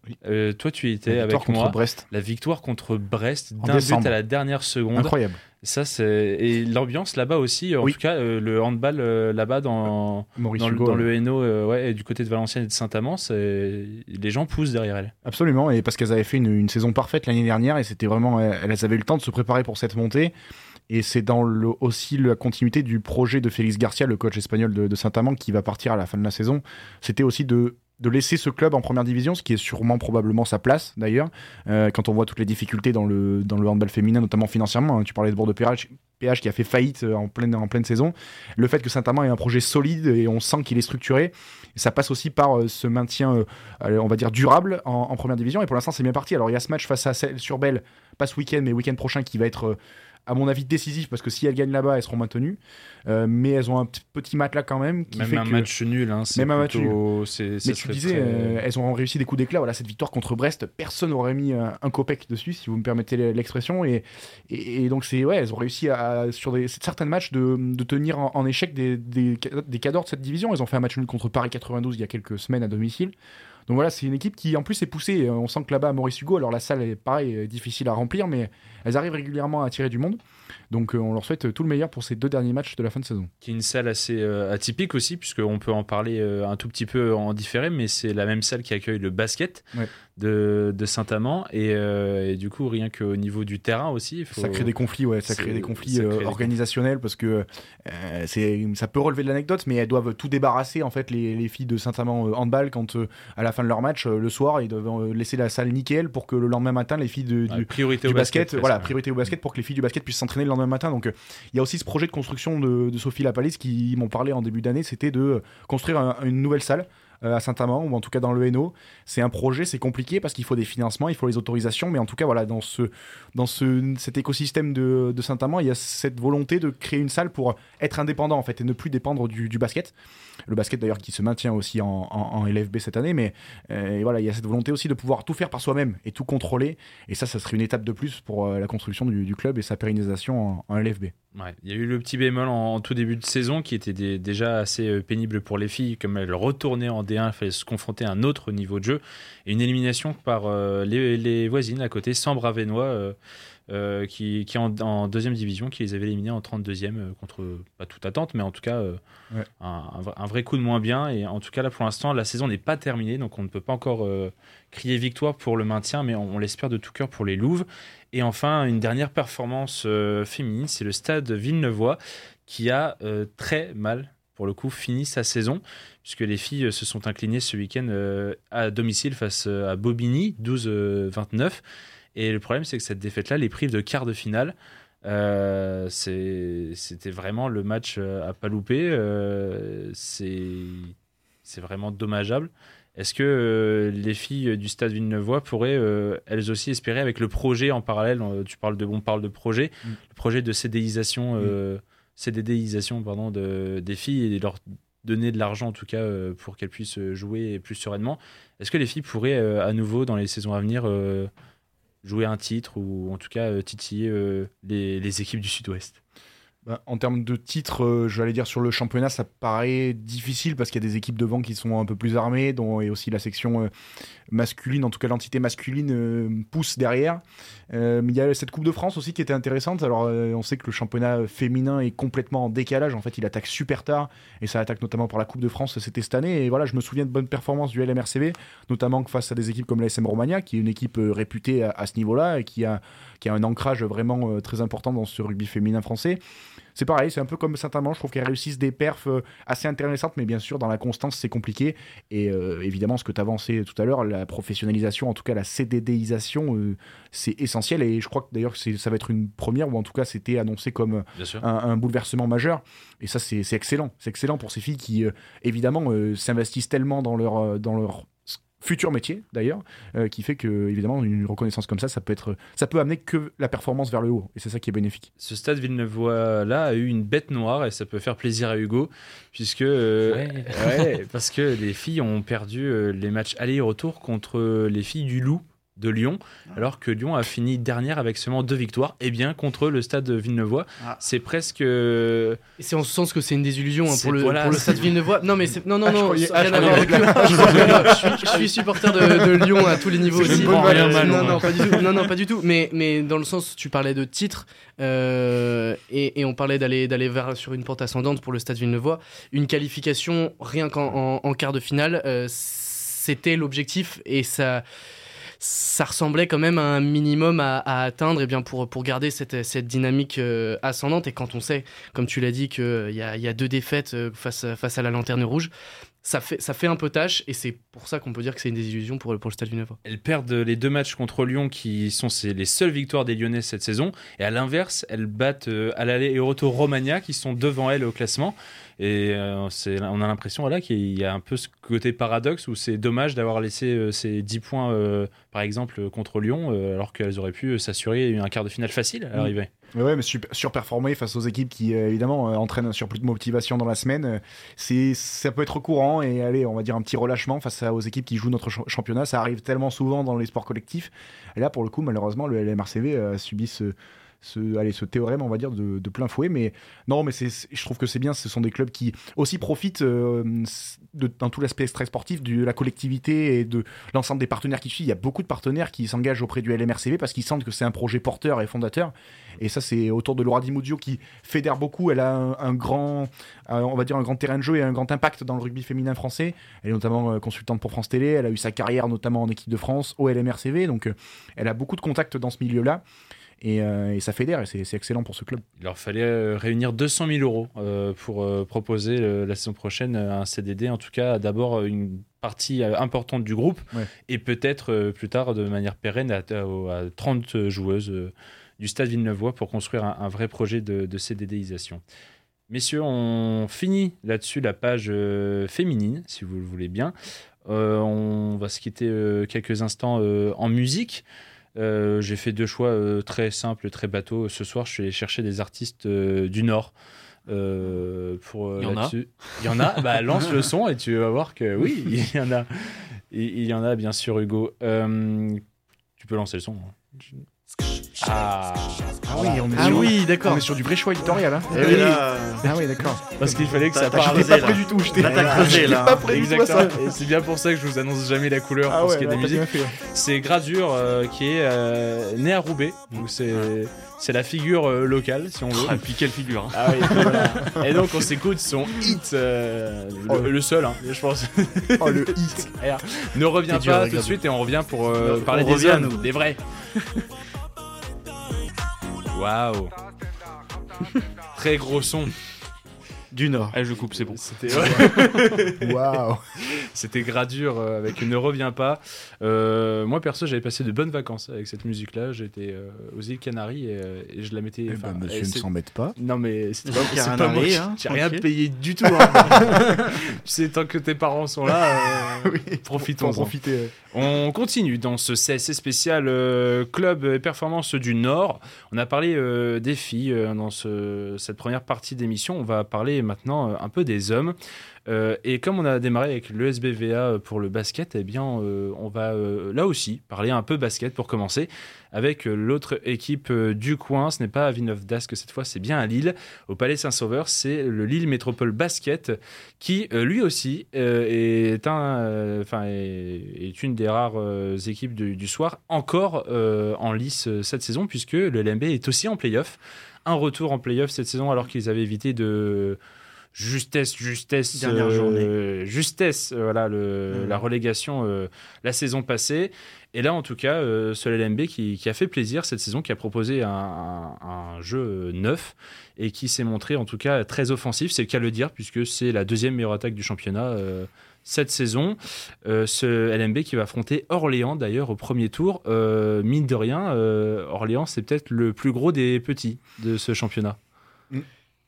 toi, tu y étais avec moi. Brest. La victoire contre Brest d'un but à la dernière seconde. Incroyable. Ça, c'est et l'ambiance là-bas aussi. En tout cas, euh, le handball euh, là-bas dans dans, le, Hainaut, euh, ouais, du côté de Valenciennes et de Saint-Amand, les gens poussent derrière elles. Absolument, et parce qu'elles avaient fait une, saison parfaite l'année dernière, et c'était vraiment, elles avaient eu le temps de se préparer pour cette montée. Et c'est dans le, aussi la continuité du projet de Félix Garcia, le coach espagnol de, de Saint-Amand, qui va partir à la fin de la saison. C'était aussi de de laisser ce club en première division, ce qui est sûrement probablement sa place d'ailleurs, euh, quand on voit toutes les difficultés dans le, dans le handball féminin, notamment financièrement. Hein. tu parlais de bord de PH, qui a fait faillite euh, en pleine, en pleine saison. Le fait que Saint-Amand ait un projet solide et on sent qu'il est structuré, ça passe aussi par euh, ce maintien, on va dire, durable en, première division. Et pour l'instant, c'est bien parti. Alors il y a ce match face à sur Belle, pas ce week-end, mais week-end prochain, qui va être à mon avis décisif parce que si elles gagnent là-bas, elles seront maintenues. Euh, mais elles ont un petit match là quand même. Qui même fait un match nul. Hein, même un match nul. Mais tu disais, euh, elles ont réussi des coups d'éclat. Voilà, cette victoire contre Brest, personne n'aurait mis un, un, copec dessus, si vous me permettez l'expression. Et, et, donc, c'est ouais, elles ont réussi à, sur des, certains matchs de, de tenir en, échec des, des, des cadors de cette division. Elles ont fait un match nul contre Paris 92 il y a quelques semaines à domicile. Donc voilà, c'est une équipe qui en plus est poussée. On sent que là-bas, à Maurice Hugo, alors la salle est pareil, difficile à remplir, mais elles arrivent régulièrement à attirer du monde. Donc euh, on leur souhaite tout le meilleur pour ces deux derniers matchs de la fin de saison. Qui est une salle assez euh, atypique aussi, puisqu'on peut en parler euh, un tout petit peu en différé, mais c'est la même salle qui accueille le basket de, Saint-Amand. Et, du coup, rien qu'au niveau du terrain aussi. Ça crée des conflits, ouais, ça crée des conflits organisationnels, parce que c'est ça peut relever de l'anecdote, mais elles doivent tout débarrasser, en fait, les, filles de Saint-Amand handball, quand à la fin de leur match, le soir, ils doivent laisser la salle nickel pour que le lendemain matin, les filles de, du, priorité du au basket, voilà, priorité au basket pour que les filles du basket puissent s'entraîner le lendemain matin. Donc, euh, il y a aussi ce projet de construction de, Sophie Lapalis qui m'ont parlé en début d'année, c'était de construire une nouvelle salle euh, à Saint-Amand ou en tout cas dans le Hainaut. C'est un projet, c'est compliqué parce qu'il faut des financements, il faut les autorisations, mais en tout cas voilà dans ce dans ce cet écosystème de, Saint-Amand, il y a cette volonté de créer une salle pour être indépendant en fait et ne plus dépendre du, basket. Le basket d'ailleurs qui se maintient aussi en, LFB cette année, mais euh, voilà il y a cette volonté aussi de pouvoir tout faire par soi-même et tout contrôler. Et ça, ça serait une étape de plus pour euh, la construction du, club et sa pérennisation en, LFB. Il y a eu le petit bémol en, tout début de saison qui était déjà assez euh, pénible pour les filles, comme elles retournaient en D1, il fallait se confronter à un autre niveau de jeu. Et une élimination par euh, les, voisines à côté, Sambre Avenois, euh, qui, est en, deuxième division, qui les avait éliminés en 32e contre, pas toute attente, mais en tout cas un, vrai coup de moins bien. Et en tout cas, là pour l'instant, la saison n'est pas terminée, donc on ne peut pas encore crier victoire pour le maintien, mais on, on l'espère de tout cœur pour les Louves. Et enfin, une dernière performance euh, féminine, c'est le stade Villeneuvois qui a euh, très mal, pour le coup, fini sa saison, puisque les filles euh, se sont inclinées ce week-end à domicile face à Bobigny, 12-29. Et le problème, c'est que cette défaite-là les prive de quart de finale. C'était vraiment le match à pas louper. c'est vraiment dommageable. Est-ce que euh, les filles du Stade Villeneuve pourraient euh, elles aussi espérer avec le projet en parallèle euh, Tu parles de, on parle de projet, mm. le projet de CDIsation, mm. CDDisation pardon, de, des filles et leur donner de l'argent en tout cas pour qu'elles puissent jouer plus sereinement. Est-ce que les filles pourraient à nouveau dans les saisons à venir jouer un titre ou en tout cas titiller les équipes du Sud-Ouest? Bah, en termes de titres, euh, je vais dire sur le championnat, ça paraît difficile parce qu'il y a des équipes devant qui sont un peu plus armées, dont et aussi la section euh, masculine, en tout cas l'entité masculine euh, pousse derrière. il y a cette Coupe de France aussi qui était intéressante. Alors on sait que le championnat féminin est complètement en décalage. En fait, il attaque super tard et ça attaque notamment pour la Coupe de France. C'était cette année. Et voilà, je me souviens de bonnes performances du LMRCV, notamment face à des équipes comme la SM Romagna, qui est une équipe réputée à, à ce niveau-là et qui a, qui a un ancrage vraiment très important dans ce rugby féminin français c'est pareil, c'est un peu comme certainement, je trouve qu'elles réussissent des perfs euh, assez intéressantes, mais bien sûr, dans la constance, c'est compliqué. Et euh, évidemment, ce que tu avancé tout à l'heure, la professionnalisation, en tout cas la CDDisation, euh, c'est essentiel. Et je crois que d'ailleurs, ça va être une première, ou en tout cas, c'était annoncé comme un, bouleversement majeur. Et ça, c'est excellent. C'est excellent pour ces filles qui, évidemment, s'investissent tellement dans leur, dans leur futur métier d'ailleurs, euh, qui fait que évidemment une reconnaissance comme ça, ça peut être, ça peut amener que la performance vers le haut, et c'est ça qui est bénéfique. Ce stade Villeneuve là a eu une bête noire et ça peut faire plaisir à Hugo, puisque euh, parce que les filles ont perdu euh, les matchs aller-retour contre les filles du Loup de Lyon, ah. alors que Lyon a fini dernière avec seulement deux victoires, et eh bien contre le stade Villeneuvois. Ah. C'est presque. Et c'est en ce sens que c'est une désillusion hein, pour, le, pour le stade Villeneuvois. Non, mais c'est. Non, non, non, je, suis supporter de, Lyon à tous les niveaux aussi. non, non, pas du tout. Non, non, pas du tout. Mais, mais dans le sens, tu parlais de titre, euh, et, et, on parlait d'aller d'aller vers sur une pente ascendante pour le stade Villeneuvois. Une qualification, rien qu'en en, quart de finale, euh, c'était l'objectif, et ça ça ressemblait quand même à un minimum à, atteindre et eh bien pour, pour garder cette, cette dynamique euh, ascendante. Et quand on sait, comme tu l'as dit, qu'il euh, y a, deux défaites euh, face, face à la lanterne rouge, ça fait, ça fait un peu tâche et c'est pour ça qu'on peut dire que c'est une désillusion pour, pour le Stade Villeneuve. Elles perdent les deux matchs contre Lyon qui sont les seules victoires des Lyonnais cette saison et à l'inverse, elles battent à l'aller et au retour Romagna qui sont devant elles au classement. Et euh, on a l'impression voilà, qu'il y a un peu ce côté paradoxe où c'est dommage d'avoir laissé euh, ces 10 points, euh, par exemple, contre Lyon, alors qu'elles auraient pu s'assurer un quart de finale facile à l'arrivée. Mais ouais, mais surperformer face aux équipes qui, évidemment, entraînent un surplus de motivation dans la semaine, c'est ça peut être courant et allez, on va dire un petit relâchement face aux équipes qui jouent notre championnat. Ça arrive tellement souvent dans les sports collectifs. Et là, pour le coup, malheureusement, le LMRCV a subi ce ce, ce théorème, on va dire, de, plein fouet. Mais non, mais je trouve que c'est bien. Ce sont des clubs qui aussi profitent euh, dans tout l'aspect très sportif de la collectivité et de l'ensemble des partenaires qui suivent. Il y a beaucoup de partenaires qui s'engagent auprès du LMRCV parce qu'ils sentent que c'est un projet porteur et fondateur. Et ça, c'est autour de Laura Di qui fédère beaucoup. Elle a un, grand, euh, on va dire, un grand terrain de jeu et un grand impact dans le rugby féminin français. Elle est notamment euh, consultante pour France Télé. Elle a eu sa carrière notamment en équipe de France au LMRCV. Donc, elle a beaucoup de contacts dans ce milieu-là. Euh, et, ça fédère et c'est excellent pour ce club. Il leur fallait euh, réunir 200 000 euros euh, pour proposer la saison prochaine un CDD, en tout cas d'abord une partie importante du groupe et peut-être plus tard de manière pérenne à, 30 joueuses du Stade Villeneuvois pour construire un, vrai projet de, de CDDisation. Messieurs, on finit là-dessus la page féminine, si vous le voulez bien. on va se quitter quelques instants en musique. Euh, j'ai fait deux choix euh, très simples, très bateaux. Ce soir, je suis allé chercher des artistes euh, du Nord. pour, il y en a. Il y en a. Bah, lance le son et tu vas voir que oui, il y en a. Il, y en a, bien sûr, Hugo. tu peux lancer le son. Hein. Ah, ah oui, on est ah sur, oui, d'accord. On est sur du vrai choix éditorial. Hein. Et oui. Ah oui, d'accord. Parce qu'il fallait que ça parle. creusé, Pas prêt du tout. J'étais pas prêt du tout Exactement. ça. Et c'est bien pour ça que je vous annonce jamais la couleur Ah pour ce ouais, qui est des musiques. C'est Gradure euh, qui est euh, né à Roubaix. Donc c'est c'est la figure euh, locale si on veut. Ah, et puis quelle figure. hein. Ah oui, voilà. Et donc on s'écoute son hit, euh, le, le seul, hein, je pense. Oh, le hit. ne reviens pas tout de suite et on revient pour euh, On parler des revient, hommes, nous. des vrais. Waouh. Très gros son. Du Nord. Allez, je coupe, c'est bon. C'était. Waouh. C'était Gradure euh, avec Ne reviens pas. Euh, moi perso, j'avais passé de bonnes vacances avec cette musique-là. J'étais euh, aux îles Canaries et, et je la mettais. Eh ben, monsieur ne mette pas. Non mais c'était pas, c'est pas moi. hein, J'ai rien payé du tout. hein. tu sais, tant que tes parents sont là, euh, Oui, profitons-en. profiter. On continue dans ce CSC spécial euh, club et performance du Nord. On a parlé euh, des filles euh, dans ce- cette première partie d'émission. On va parler maintenant euh, un peu des hommes. Euh, et comme on a démarré avec le SBVA pour le basket, eh bien, euh, on va euh, là aussi parler un peu basket pour commencer avec euh, l'autre équipe euh, du coin. Ce n'est pas à Villeneuve d'Ascq cette fois, c'est bien à Lille, au Palais Saint-Sauveur. C'est le Lille Métropole Basket qui, euh, lui aussi, euh, est, un, euh, est, est une des rares euh, équipes du, du soir encore euh, en lice euh, cette saison, puisque le LMB est aussi en playoff. Un retour en playoff cette saison alors qu'ils avaient évité de justesse, justesse, Dernière euh, justesse, euh, voilà, le, la relégation euh, la saison passée. Et là, en tout cas, euh, ce LMB qui, qui a fait plaisir cette saison, qui a proposé un, un- un jeu neuf et qui s'est montré en tout cas très offensif, c'est le cas de le dire, puisque c'est la deuxième meilleure attaque du championnat cette saison. Euh, ce LMB qui va affronter Orléans d'ailleurs au premier tour. Euh, mine de rien, euh, Orléans, c'est peut-être le plus gros des petits de ce championnat.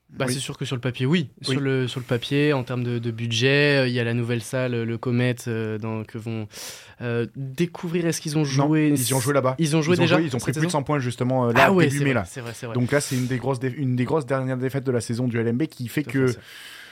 Bah, Oui. C'est sûr que sur le papier, oui. Oui. Sur, le, sur le papier, en termes de, de budget, euh, il y a la nouvelle salle, le Comet, euh, dans, que vont euh, découvrir. Est-ce qu'ils ont Non, joué? ils y ont joué là-bas. Ils ont joué ils ont déjà joué, ils ont pris plus de saison? 100 points justement euh, là Ah ouais, début c'est mai vrai, là. c'est vrai. Donc là, c'est une des grosses, une des grosses dernières défaites de la saison du LMB qui fait Tout à fait, que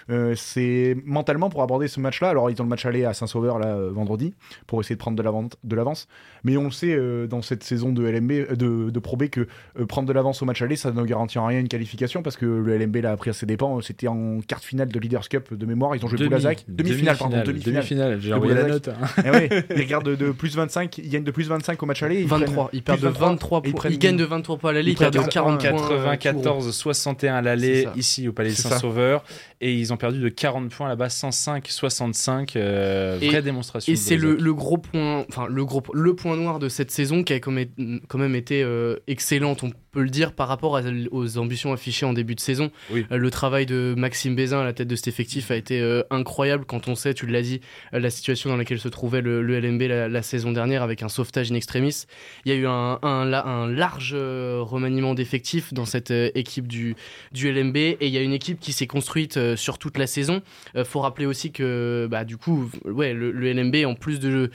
c'est- euh, c'est mentalement pour aborder ce match-là. Alors ils ont le match aller à Saint-Sauveur là euh, vendredi pour essayer de prendre de l'avance, de l'avance. Mais on le sait euh, dans cette saison de LMB, euh, de, de Pro B que euh, prendre de l'avance au match aller, ça ne garantit en rien une qualification parce que le LMB l'a appris à ses dépens. C'était en quart finale de Leaders Cup de mémoire. Ils ont joué Demi- Boulazac. Demi-finale, pardon. demi-finale, demi-finale. J'ai envoyé la note. hein. Eh ouais, ils regardent de, de plus 25, ils gagnent de plus 25 au match aller. Ils 23. prennent Ils perdent de 23 et ils points. Ils gagnent de 23 points à l'aller, ils perdent de prennent 40 points. euh, tout. 94, 61 à l'aller ici au Palais. Saint-Sauveur et ils ont perdu de 40 points là-bas 105 65 euh, vraie démonstration Et c'est le, gros point, enfin le gros, le point noir de cette saison qui a quand même, quand même été euh, excellente, on peut le dire par rapport à- aux ambitions affichées en début de saison. Oui. Euh, le travail de Maxime Bézin à la tête de cet effectif a été euh, incroyable quand on sait, tu l'as dit, la situation dans laquelle se trouvait le, le LMB la, la saison dernière avec un sauvetage in extremis. Il y a eu un, un, la- un large remaniement d'effectifs dans cette équipe du, du LMB et il y a une équipe qui s'est construite euh, sur toute la saison. Euh, faut rappeler aussi que bah, du coup, ouais, le, LMB, en plus de,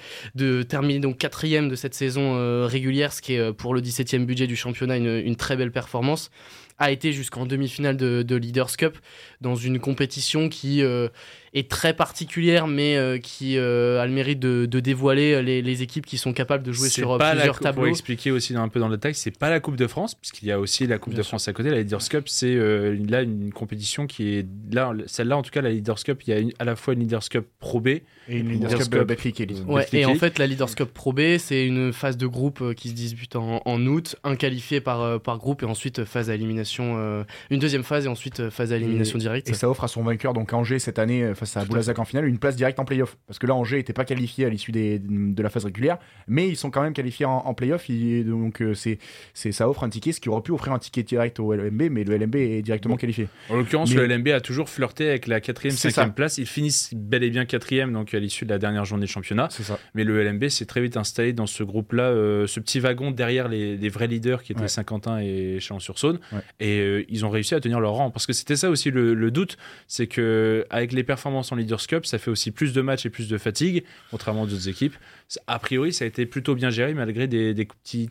terminer donc quatrième de cette saison euh, régulière, ce qui est euh, pour le 17e budget du championnat une, une très belle performance, a été jusqu'en demi-finale de, de Leaders Cup dans une compétition qui euh, est très particulière, mais euh, qui euh, a le mérite de, de dévoiler les, les équipes qui sont capables de jouer sur euh, pas la plusieurs coupe- Pour tableaux. expliquer aussi un peu dans le texte, c'est pas la Coupe de France, puisqu'il y a aussi la Coupe Bien de sûr. France à côté. La Leaders Cup, c'est euh, là une compétition qui est là, celle-là en tout cas, la Leaders Cup, il y a une- à la fois une Leaders Cup Pro B Et une Leaders Leaders Cup. Betclic Elite. Ouais, Betclic et en fait, la Leaders Cup Pro B, c'est une phase de groupe euh, qui se dispute en, en août, un qualifié par, euh, par groupe et ensuite euh, phase à élimination, euh, une deuxième phase et ensuite euh, phase à élimination directe. Et ça offre à son vainqueur, donc Angers, cette année, euh, face à Boulazac en finale, une place directe en playoff. Parce que là, Angers n'était pas qualifié à l'issue de la phase régulière, mais ils sont quand même qualifiés en, en playoff. Donc, euh, c'est, ça offre un ticket, ce qui aurait pu offrir un ticket direct au LMB, mais le LMB est directement qualifié. En l'occurrence, Mais- le LMB a toujours flirté avec la quatrième, C'est cinquième ça. place. Ils finissent bel et bien quatrième, donc à l'issue de la dernière journée de championnat. Ça. Mais le LMB s'est très vite installé dans ce groupe-là, euh, ce petit wagon derrière les, les vrais leaders qui étaient Ouais. Saint-Quentin et Chalon-sur-Saône. Ouais. Et ils ont réussi à tenir leur rang. Parce que c'était ça aussi le, doute, c'est que avec les performances en Leaders Cup, ça fait aussi plus de matchs et plus de fatigue, contrairement aux autres équipes. A priori, ça a été plutôt bien géré malgré des, petits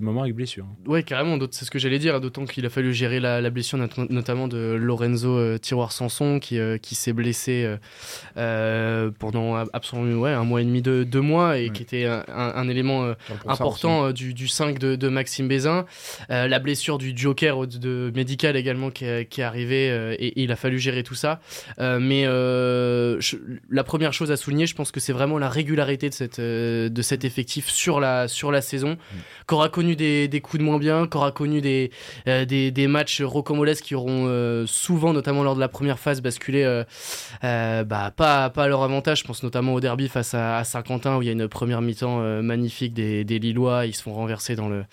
moments avec blessure. Ouais, carrément. C'est ce que j'allais dire. D'autant qu'il a fallu gérer la, blessure, notamment de Lorenzo Tiroir Sanson, qui, qui s'est blessé pendant absolument ouais, un mois et demi, deux, deux mois, et qui était un, élément important du, du, 5 de, de Maxime Bézin. la blessure du Joker de médical également qui, est arrivé euh, et, il a fallu gérer tout ça. Euh, mais euh, la première chose à souligner, je pense que c'est vraiment la régularité de, cette, de cet effectif sur la, sur la saison, mm. qu'aura connu des, des, coups de moins bien, qu'aura connu des, des, des, matchs rocambolesques qui auront souvent, notamment lors de la première phase, basculé bah, pas, pas à leur avantage. Je pense notamment au derby face à, Saint-Quentin où il y a une première mi-temps magnifique des, des Lillois. Ils se font renverser dans le,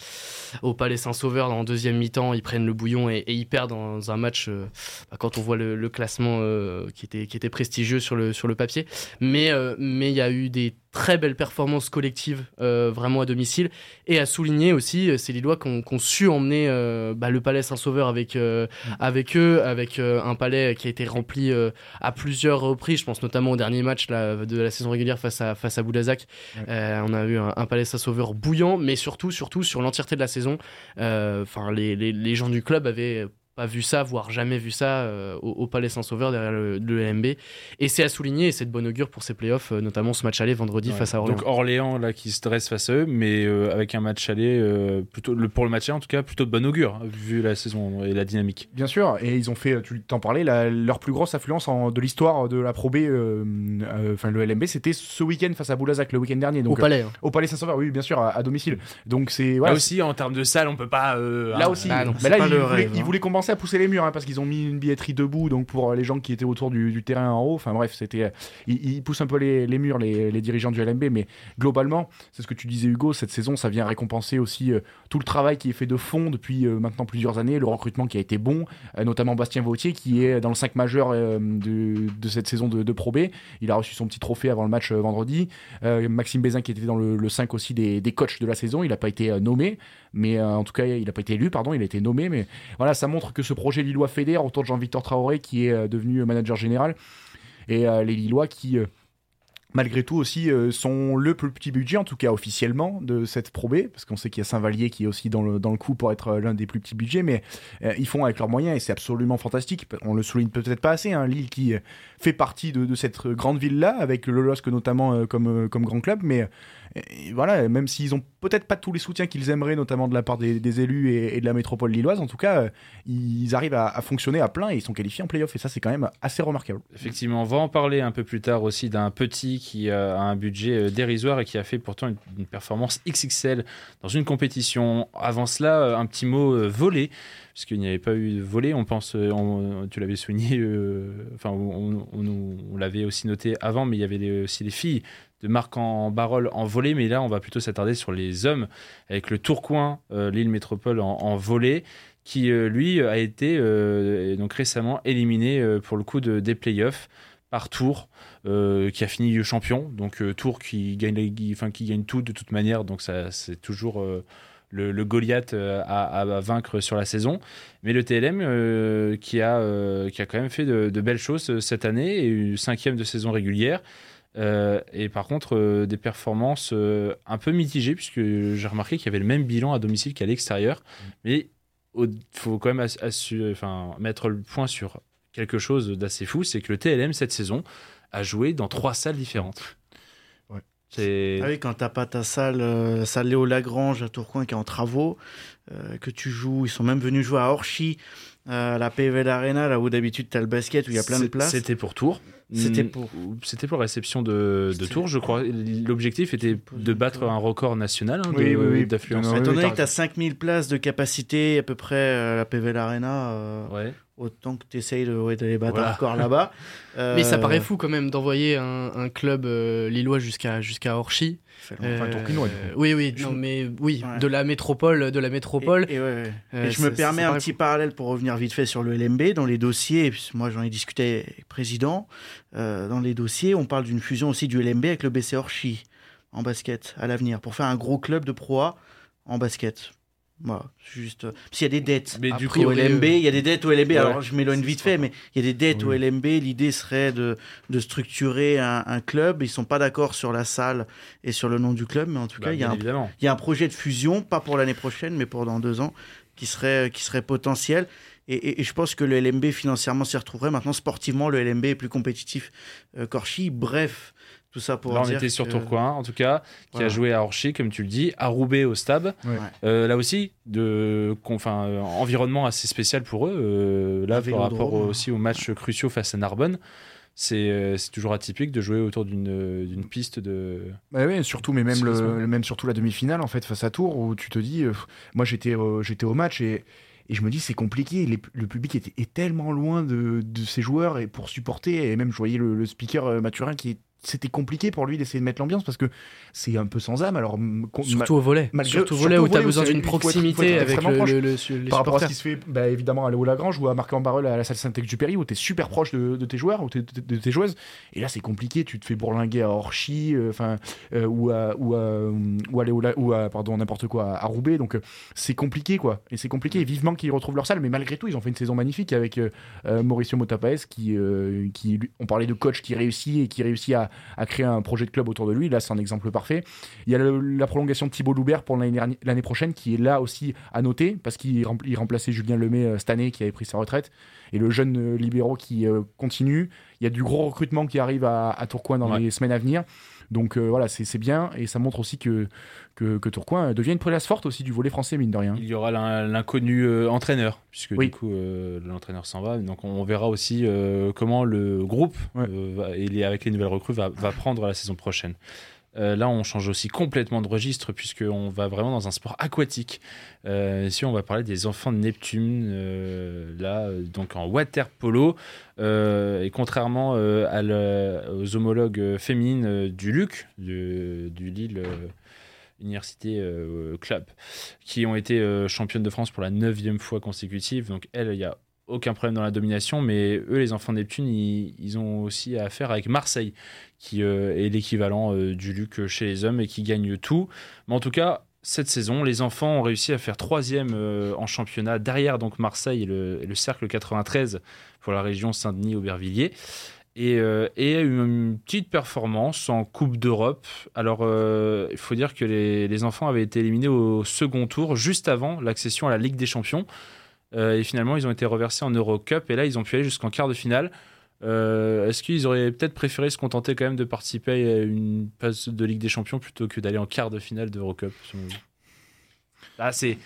au Palais Saint-Sauveur en deuxième mi-temps. Ils prennent le bouillon et, ils perdent dans un match euh, bah, quand on voit le, classement euh, qui, était, qui était prestigieux sur le, sur le papier. Mais euh, mais il y a eu des très belle performance collective euh, vraiment à domicile. Et à souligner aussi euh, ces Lillois qui ont, su emmener bah, le Palais Saint-Sauveur avec, avec eux avec un palais qui a été rempli à plusieurs reprises. Je pense notamment au dernier match de la saison régulière face à, face à Boudazac on a eu un, Palais Saint-Sauveur bouillant mais surtout surtout sur l'entièreté de la saison. Enfin les, les, les gens du club avaient pas vu ça, voire jamais vu ça euh, au, Palais Saint-Sauveur derrière le, LMB. Et c'est à souligner, et c'est de bon augure pour ces playoffs, euh, notamment ce match aller vendredi face à Orléans. Donc Orléans là qui se dresse face à eux, mais euh, avec un match aller plutôt le, pour le match aller en tout cas plutôt de bon augure hein, vu la saison et la dynamique. Bien sûr, et ils ont fait, tu t'en parlais, leur plus grosse affluence de l'histoire de la Pro B, enfin le LMB, c'était ce week-end face à Boulazac le week-end dernier. Donc, au Palais. Hein. Au Palais Saint-Sauveur, oui, bien sûr, à, domicile. Donc c'est là aussi en termes de salle, on peut pas. là hein. aussi, mais là ils voulaient, commencer à pousser les murs hein, parce qu'ils ont mis une billetterie debout, donc pour les gens qui étaient autour du, terrain en haut. Enfin bref, c'était, ils, poussent un peu les, murs, les, dirigeants du LMB, mais globalement, c'est ce que tu disais Hugo, cette saison, ça vient récompenser aussi euh, tout le travail qui est fait de fond depuis euh, maintenant plusieurs années, le recrutement qui a été bon, euh, notamment Bastien Vautier qui est dans le 5 majeur de, cette saison de, Pro B. Il a reçu son petit trophée avant le match vendredi. Maxime Bézin qui était dans le, 5 aussi des, des coachs de la saison, il n'a pas été nommé mais euh, en tout cas, il n'a pas été élu, pardon, il a été nommé. Mais voilà, ça montre que ce projet Lillois fédère autour de Jean-Victor Traoré, qui est euh, devenu manager général, et euh, les Lillois qui malgré tout aussi sont le plus petit budget, en tout cas officiellement, de cette Pro B, parce qu'on sait qu'il y a Saint-Vallier qui est aussi dans le, dans le coup pour être l'un des plus petits budgets, mais ils font avec leurs moyens et c'est absolument fantastique. On le souligne peut-être pas assez, hein, Lille qui fait partie de, de cette grande ville-là, avec le LOSC notamment comme, comme grand club, mais voilà, même s'ils ont peut-être pas tous les soutiens qu'ils aimeraient, notamment de la part des, élus et, de la métropole lilloise, en tout cas, euh, ils arrivent à, fonctionner à plein et ils sont qualifiés en playoff. Et ça, c'est quand même assez remarquable. Effectivement, on va en parler un peu plus tard aussi d'un petit qui a un budget euh, dérisoire et qui a fait pourtant une, performance XXL dans une compétition. Avant cela, euh, un petit mot volé puisqu'il n'y avait pas eu de volé. On pense, tu l'avais souligné, enfin, on, l'avait aussi noté avant, mais il y avait aussi les filles de marque en Barol en volée, mais là on va plutôt s'attarder sur les hommes avec le Tourcoing, euh, l'île métropole en, en volée, qui euh, lui a été euh, donc récemment éliminé pour le coup de, des playoffs par Tours, qui a fini champion. Donc Tours qui gagne, enfin, qui gagne tout de toute manière, donc ça c'est toujours le, Goliath à, vaincre sur la saison. Mais le TLM qui, a, qui a quand même fait de, de belles choses cette année et une cinquième de saison régulière. Euh, et par contre, euh, des performances euh, un peu mitigées, puisque j'ai remarqué qu'il y avait le même bilan à domicile qu'à l'extérieur. Mm. Mais il faut quand même enfin, mettre le point sur quelque chose d'assez fou c'est que le TLM, cette saison, a joué dans trois salles différentes. Ah oui, quand t'as pas ta salle, salle Léo Lagrange à Tourcoing qui est en travaux, que tu joues, ils sont même venus jouer à Orchy, à la PVL Arena, là où d'habitude tu as le basket, où il y a plein de places. C'était pour Tours. C'était mm. pour c'était pour réception de, de Tours, je crois. L'objectif était de battre un record national hein, d'affluence. Étant donné que tu as 5000 places de capacité à peu près à la PVL Arena, euh, ouais. autant que tu essayes d'aller battre un record là-bas. Mais ça paraît fou quand même d'envoyer un, un, club euh, lillois jusqu'à jusqu'à Orchy. Euh, oui, oui, non, mais oui, de la métropole, de la métropole. Et, je me permets un petit parallèle pour revenir vite fait sur le LMB dans les dossiers. Moi, j'en ai discuté avec le président. Euh, dans les dossiers, on parle d'une fusion aussi du LMB avec le BC Orchi en basket à l'avenir pour faire un gros club de proie en basket. Voilà, juste. S'il y a des dettes. Mais du coup, au LMB, il y a des dettes au LMB. alors, je m'éloigne vite fait, mais il y a des dettes au LMB. L'idée serait de, de structurer un, un, club. Ils sont pas d'accord sur la salle et sur le nom du club, mais en tout bah, cas, il y, a un, il y a un projet de fusion, pas pour l'année prochaine, mais pour dans deux ans, qui serait, qui serait potentiel. Et, et, je pense que le LMB financièrement s'y retrouverait. Maintenant, sportivement, le LMB est plus compétitif euh, qu'Orchi. Bref, tout ça pour là, on était sur Tourcoing, en tout cas, qui a joué à Orchy, comme tu le dis, à Roubaix au Stab. Euh, là aussi, de, enfin, euh, environnement assez spécial pour eux. Euh, là, par rapport aussi aux matchs cruciaux face à Narbonne. C'est toujours atypique de jouer autour d'une piste de. Bah oui, surtout, mais même, le, même surtout la demi-finale en fait face à Tours où tu te dis, moi j'étais j'étais au match et et je me dis, c'est compliqué. le public était, est tellement loin de, de, ses joueurs et pour supporter. Et même, je voyais le, le speaker Mathurin qui c'était compliqué pour lui d'essayer de mettre l'ambiance parce que c'est un peu sans âme. Alors, surtout au volet. surtout au volet où tu as besoin d'une proximité avec le, le, Par rapport à ce qui se fait bah, évidemment à Léo Lagrange ou à Marc en à la salle Saint-Exupéry où tu es super proche de, tes joueurs ou de tes joueuses. Et là, c'est compliqué. Tu te fais bourlinguer à Orchy euh, enfin euh, ou, à, ou, à, ou, à, ou à, pardon, n'importe quoi, à Roubaix. Donc, euh, c'est compliqué quoi. Et c'est compliqué. Et vivement qu'ils retrouvent leur salle. Mais malgré tout, ils ont fait une saison magnifique avec Mauricio Motapaes qui, qui, on parlait de coach qui réussit et qui réussit à, à créer un projet de club autour de lui. Là, c'est un exemple parfait. Il y a la prolongation de Thibaut Loubert pour l'année prochaine qui est là aussi à noter parce qu'il remplaçait Julien Lemay euh, cette année qui avait pris sa retraite. Et le jeune euh, libéraux qui euh, continue. Il y a du gros recrutement qui arrive à, Tourcoing dans les semaines à venir. Donc voilà, c'est bien et ça montre aussi que, que, Tourcoing devient une prélasse forte aussi du volet français, mine de rien. Il y aura l'inconnu entraîneur, puisque du coup l'entraîneur s'en va. Donc on verra aussi comment le groupe, et avec les nouvelles recrues, va, va prendre la saison prochaine. Euh, là, on change aussi complètement de registre puisqu'on va vraiment dans un sport aquatique. Euh, ici, on va parler des enfants de Neptune, euh, là, donc en water polo. et contrairement aux homologues féminines du LUC, du, Lille Université Club, qui ont été championnes de France pour la neuvième fois consécutive. Donc, elles, il y a aucun problème dans la domination, mais eux, les enfants de Neptune, ils, ont aussi à faire avec Marseille, qui euh, est l'équivalent euh, du Luc chez les hommes et qui gagne tout. Mais en tout cas, cette saison, les enfants ont réussi à faire troisième euh, en championnat, derrière donc Marseille et le, Cercle 93 pour la région Saint-Denis-Aubervilliers. Et, et, une petite performance en Coupe d'Europe. Alors, il faut dire que les enfants avaient été éliminés au second tour, juste avant l'accession à la Ligue des Champions. Euh, et finalement, ils ont été reversés en Eurocup. Et là, ils ont pu aller jusqu'en quart de finale. Euh, est-ce qu'ils auraient peut-être préféré se contenter quand même de participer à une phase de Ligue des Champions plutôt que d'aller en quart de finale d'Eurocup Là, c'est.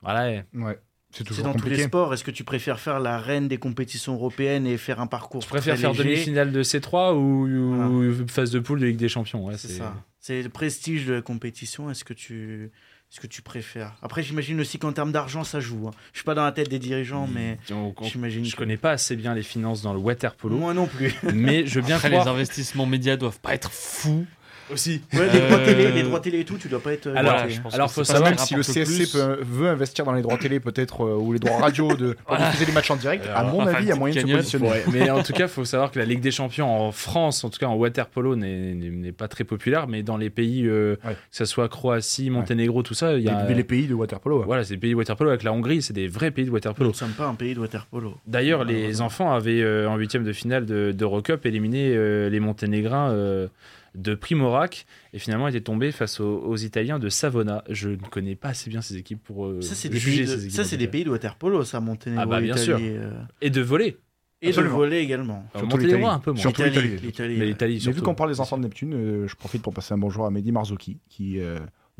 Voilà. Ouais. C'est dans tous les sports. Est-ce que tu préfères faire la reine des compétitions européennes et faire un parcours Tu préfères faire demi-finale de C3 ou, phase de poule de Ligue des Champions? Ouais, C'est ça. C'est le prestige de la compétition. Est-ce que tu ce que tu préfères. Après, j'imagine aussi qu'en termes d'argent, ça joue. Hein. Je suis pas dans la tête des dirigeants, mais j'imagine. Je connais pas assez bien les finances dans le water polo. Moi non plus. mais je veux bien Après, les investissements médias doivent pas être fous aussi. Ouais, les, droits télé, euh, les droits télé et tout, tu dois pas être. Euh, alors, je pense alors faut savoir si le CSC veut investir dans les droits télé, peut-être, euh, ou les droits radio de, pour diffuser les matchs en direct, à mon avis, il y a moyen de se positionner. mais en tout cas, il faut savoir que la Ligue des Champions en France, en tout cas en water polo, n'est pas très populaire, mais dans les pays, que ce soit Croatie, Monténégro, tout ça, il y a. les pays de water polo. Voilà, c'est des pays de water polo avec la Hongrie, c'est des vrais pays de water polo. Nous ne sommes pas un pays de water polo. D'ailleurs, les enfants avaient en huitième de finale d'Eurocup éliminé les Monténégrins de Primorac et finalement était tombé face aux, Italiens de Savona. Je ne connais pas assez bien ces équipes pour euh, ça, c'est juger ces équipes. Ça, c'est des pays de waterpolo, ça, Monténégro, ah bah, bien sûr. Euh. Et de voler. Et de voler également. Monténégro un peu moins. Surtout l'Italie. Mais l'Italie, Mais vu qu'on parle des enfants de Neptune, euh, je profite pour passer un bonjour à Mehdi Marzocchi, qui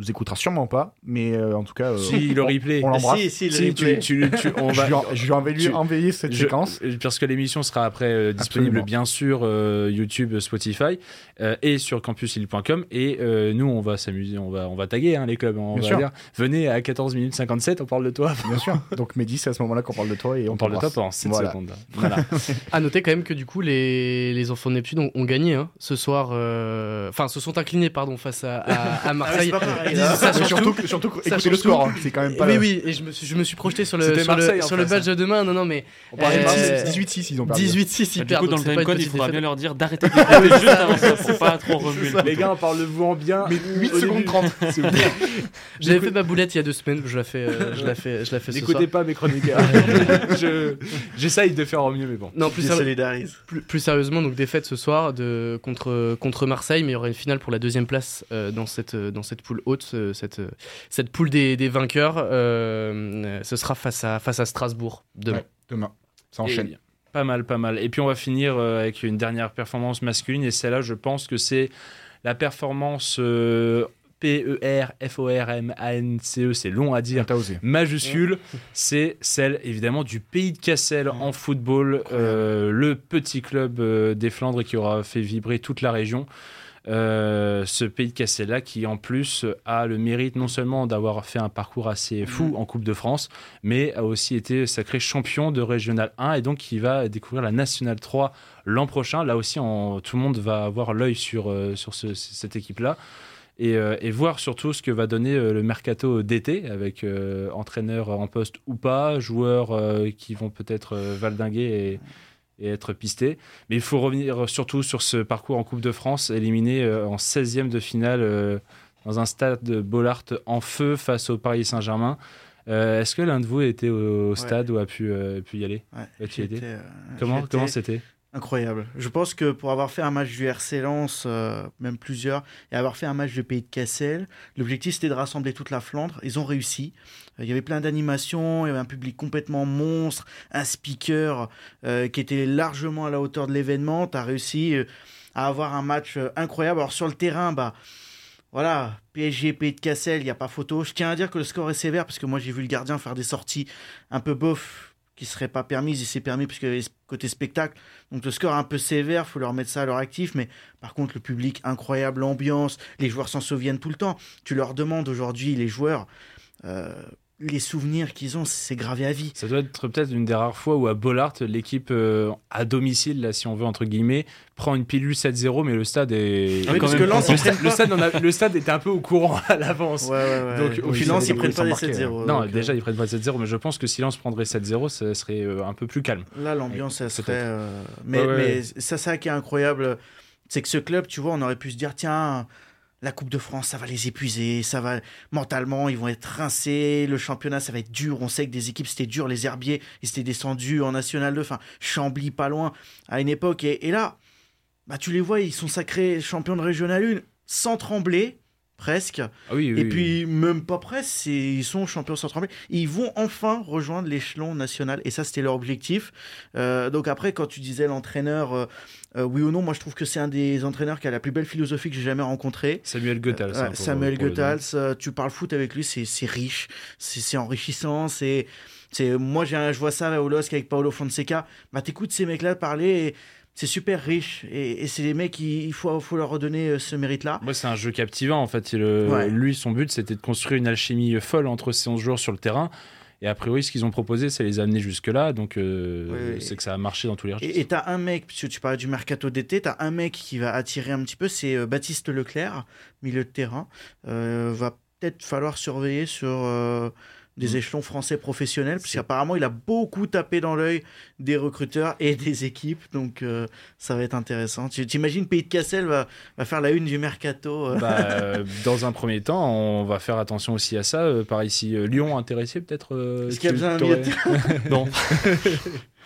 nous écoutera sûrement pas, mais euh, en tout cas, euh, si, le replay. on l'embrasse. Si, si, le replay. Tu, tu, on va, je vais lui envoyer cette séquence. Parce que l'émission sera après euh, disponible bien sûr YouTube, Spotify et sur campusil.com. Et nous, on va s'amuser, on va, on va taguer hein, les clubs. On bien va sûr. dire, venez à 14 minutes 57, on parle de toi. Bien sûr. Donc Mehdi, c'est à ce moment-là qu'on parle de toi et on, on parle de toi pendant 7 voilà. secondes. Voilà. à noter quand même que du coup, les, les enfants de Neptune ont, gagné hein, ce soir. Enfin, se sont inclinés pardon face à, à, à ah Marseille. surtout, surtout écoutez le score, hein, c'est quand même pas. Oui, oui, et je me suis, je me suis projeté sur le, sur le, sur le badge de demain. Non, non, mais. On parlait euh, 18-6, ils ont perdu. 18-6, ils Du coup, dans le timecode, il faudra bien leur dire d'arrêter de juste avant ça pour pas trop remuer. Les gars, parlez-vous en bien. Mais 8 secondes 30. J'avais fait ma boulette il y a deux semaines, je la fais, je la fais, je la fais ce soir. N'écoutez pas mes chroniqueurs. J'essaye de faire au mieux, mais bon. Non, plus, plus, plus sérieusement, donc défaite ce soir de, contre, contre Marseille, mais il y aura une finale pour la deuxième place euh, dans, cette, dans cette poule haute, cette, cette poule des, des vainqueurs. Euh, ce sera face à, face à Strasbourg demain. Ouais, demain, ça enchaîne. Et, pas mal, pas mal. Et puis on va finir euh, avec une dernière performance masculine, et celle-là, je pense que c'est la performance. Euh, P-E-R-F-O-R-M-A-N-C-E, c'est long à dire, majuscule, c'est celle évidemment du pays de Cassel en football, euh, le petit club euh, des Flandres qui aura fait vibrer toute la région. Euh, ce pays de Cassel-là qui en plus a le mérite non seulement d'avoir fait un parcours assez fou en Coupe de France, mais a aussi été sacré champion de Régional 1 et donc qui va découvrir la Nationale 3 l'an prochain. Là aussi, en, tout le monde va avoir l'œil sur, euh, sur ce, cette équipe-là. Et, euh, et, voir surtout ce que va donner le mercato d'été avec entraîneurs en poste ou pas, joueurs qui vont peut-être valdinguer et, et, être pistés. Mais il faut revenir surtout sur ce parcours en Coupe de France, éliminé en 16e de finale dans un stade de Bollard en feu face au Paris Saint-Germain. Est-ce que l'un de vous était au, au stade ouais. ou a pu, pu y aller? Ouais, tu été comment c'était? Incroyable. Je pense que pour avoir fait un match du RC Lens, euh, même plusieurs, et avoir fait un match de Pays de Cassel, l'objectif c'était de rassembler toute la Flandre. Ils ont réussi. Euh, il y avait plein d'animations, il y avait un public complètement monstre, un speaker euh, qui était largement à la hauteur de l'événement. Tu as réussi à avoir un match incroyable. Alors sur le terrain, bah voilà, PSG, Pays de Cassel, il n'y a pas photo. Je tiens à dire que le score est sévère parce que moi j'ai vu le gardien faire des sorties un peu bof qui serait pas permise, il s'est permis puisque côté spectacle. Donc le score est un peu sévère, faut leur mettre ça à leur actif, mais par contre le public incroyable, l'ambiance, les joueurs s'en souviennent tout le temps. Tu leur demandes aujourd'hui les joueurs euh, les souvenirs qu'ils ont, c'est gravé à vie. Ça doit être peut-être une des rares fois où à Bollard, l'équipe euh, à domicile, là, si on veut, entre guillemets, prend une pilule 7-0, mais le stade est. Ah oui, parce que Lens, le, stade, le, stade a, le stade était un peu au courant à l'avance. Ouais, ouais, ouais. Donc, au final, ils prennent pas les 7-0. Non, donc, déjà, ils prennent pas les 7-0, mais je pense que si Lens prendrait 7-0, ça serait euh, un peu plus calme. Là, l'ambiance, ça serait. Euh... Mais, mais ça, ça qui est incroyable, c'est que ce club, tu vois, on aurait pu se dire, tiens la Coupe de France, ça va les épuiser, ça va mentalement, ils vont être rincés, le championnat, ça va être dur. On sait que des équipes, c'était dur, les Herbiers, ils étaient descendus en National 2, enfin, Chambly pas loin à une époque. Et, et, là, bah, tu les vois, ils sont sacrés champions de Régional 1 sans trembler, presque. Ah oui, oui, et puis, même pas presque, ils sont champions sans trembler. Ils vont enfin rejoindre l'échelon national, et ça, c'était leur objectif. Euh, donc après, quand tu disais l'entraîneur... Euh, euh, oui ou non, moi je trouve que c'est un des entraîneurs qui a la plus belle philosophie que j'ai jamais rencontré. Samuel Goethals. Euh, Samuel Goethals, euh, tu parles foot avec lui, c'est riche, c'est enrichissant, c'est. Moi, je vois ça au LOSC avec Paolo Fonseca. Bah, t'écoutes ces mecs-là parler c'est super riche et, et c'est des mecs il faut, faut leur redonner ce mérite là moi c'est un jeu captivant en fait il, ouais. lui son but c'était de construire une alchimie folle entre ces 11 joueurs sur le terrain et a priori, ce qu'ils ont proposé, c'est les amener jusque-là. Donc, euh, oui, c'est que ça a marché dans tous les registres. Et tu as un mec, puisque tu parlais du mercato d'été, tu as un mec qui va attirer un petit peu, c'est euh, Baptiste Leclerc, milieu de terrain. Euh, va peut-être falloir surveiller sur des échelons français professionnels, puisqu'apparemment il a beaucoup tapé dans l'œil des recruteurs et des équipes, donc euh, ça va être intéressant. Tu t'imagines Pays de Cassel va, va, faire la une du mercato euh... bah, euh, Dans un premier temps, on va faire attention aussi à ça. Euh, par ici, Lyon intéressé peut-être Est-ce qu'il y a besoin d'un Non.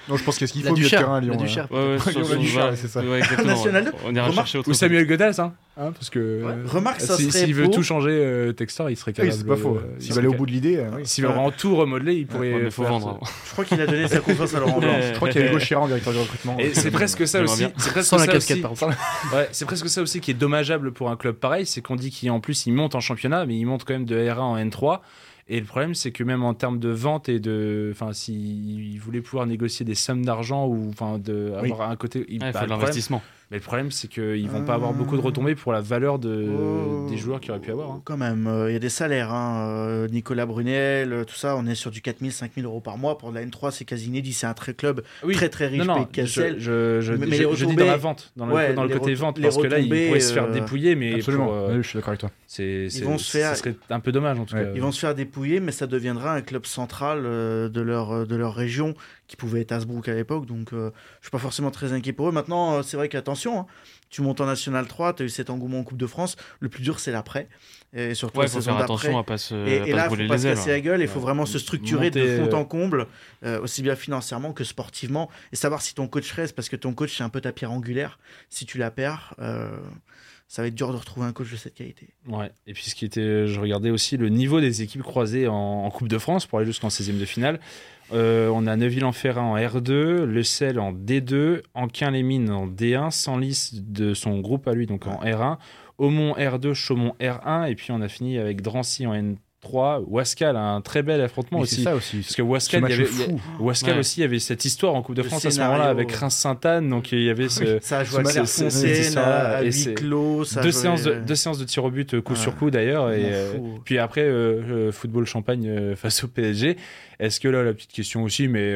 Non, je pense qu'est-ce qu'il faut de terrain à Lyon. Du cher. Ouais, ouais, c'est ça. National 2 On ira chercher autre Ou Samuel Goethals, hein, hein, parce que ouais. remarque ça si, serait s'il veut tout changer euh, Textor, il serait capable. Oui, c'est pas faux. Euh, s'il va aller au bout de l'idée, euh, oui. s'il veut vraiment tout remodeler, il pourrait. Il faut vendre. Je crois qu'il a donné sa confiance à Laurent Blanc. Je crois qu'il y a Hugo Chiran, directeur du recrutement. Et c'est presque ça aussi. C'est presque Sans la ça casquette, aussi. par contre. Ouais, c'est presque ça aussi qui est dommageable pour un club pareil, c'est qu'on dit qu'en plus il monte en championnat, mais il monte quand même de R1 en N3. Et le problème, c'est que même en termes de vente et de. Enfin, s'il voulait pouvoir négocier des sommes d'argent ou enfin, de, oui. avoir un côté. Il ouais, bah, faut de l'investissement. Mais le problème, c'est qu'ils vont pas avoir beaucoup de retombées pour la valeur de, oh. des joueurs qu'il aurait pu avoir. Hein. Quand même, il y a des salaires. Hein. Nicolas Brunel, tout ça, on est sur du 4000, 5000 euros par mois. Pour la N3, c'est quasi inédit. C'est un très club très très riche. Non, non, je, je, je, mais, je, dis dans la vente, dans le, dans le côté vente, parce que là, ils pourraient se faire dépouiller. Mais Absolument, je suis d'accord avec toi. C'est, ils vont se faire... serait un peu dommage en tout cas. Ils vont se faire dépouiller, mais ça deviendra un club central de, leur, de leur région qui pouvait être Asbrook à l'époque. Donc, je suis pas forcément très inquiet pour eux. Maintenant, c'est vrai qu'attention, hein, tu montes en National 3, tu as eu cet engouement en Coupe de France. Le plus dur, c'est l'après. Et surtout il faut faire attention à pas se, et, là, il faut pas se casser la gueule. Il faut vraiment se structurer de fond en comble, euh, aussi bien financièrement que sportivement, et savoir si ton coach reste, parce que ton coach c'est un peu ta pierre angulaire. Si tu la perds, euh, ça va être dur de retrouver un coach de cette qualité. Ouais. Et puis ce qui était, je regardais aussi le niveau des équipes croisées en, Coupe de France pour aller jusqu'en 16e de finale. Euh, on a Neuville-en-Ferrand en R2, Le Sel en D2, Anquin-les-Mines en D1, Senlis de son groupe à lui, donc en R1, Aumont R2, Chaumont R1, et puis on a fini avec Drancy en N 3. Wascal a un très bel affrontement aussi. ça aussi. Parce que Wascal, il y avait, Wascal aussi avait cette histoire en Coupe de France à ce moment-là avec Reims-Sainte-Anne. Donc il y avait ce. ça a joué à, deux, séances de, deux séances de tir au but coup sur coup d'ailleurs. Et euh, puis après, euh, euh, football champagne face au PSG. Est-ce que là, la petite question aussi, mais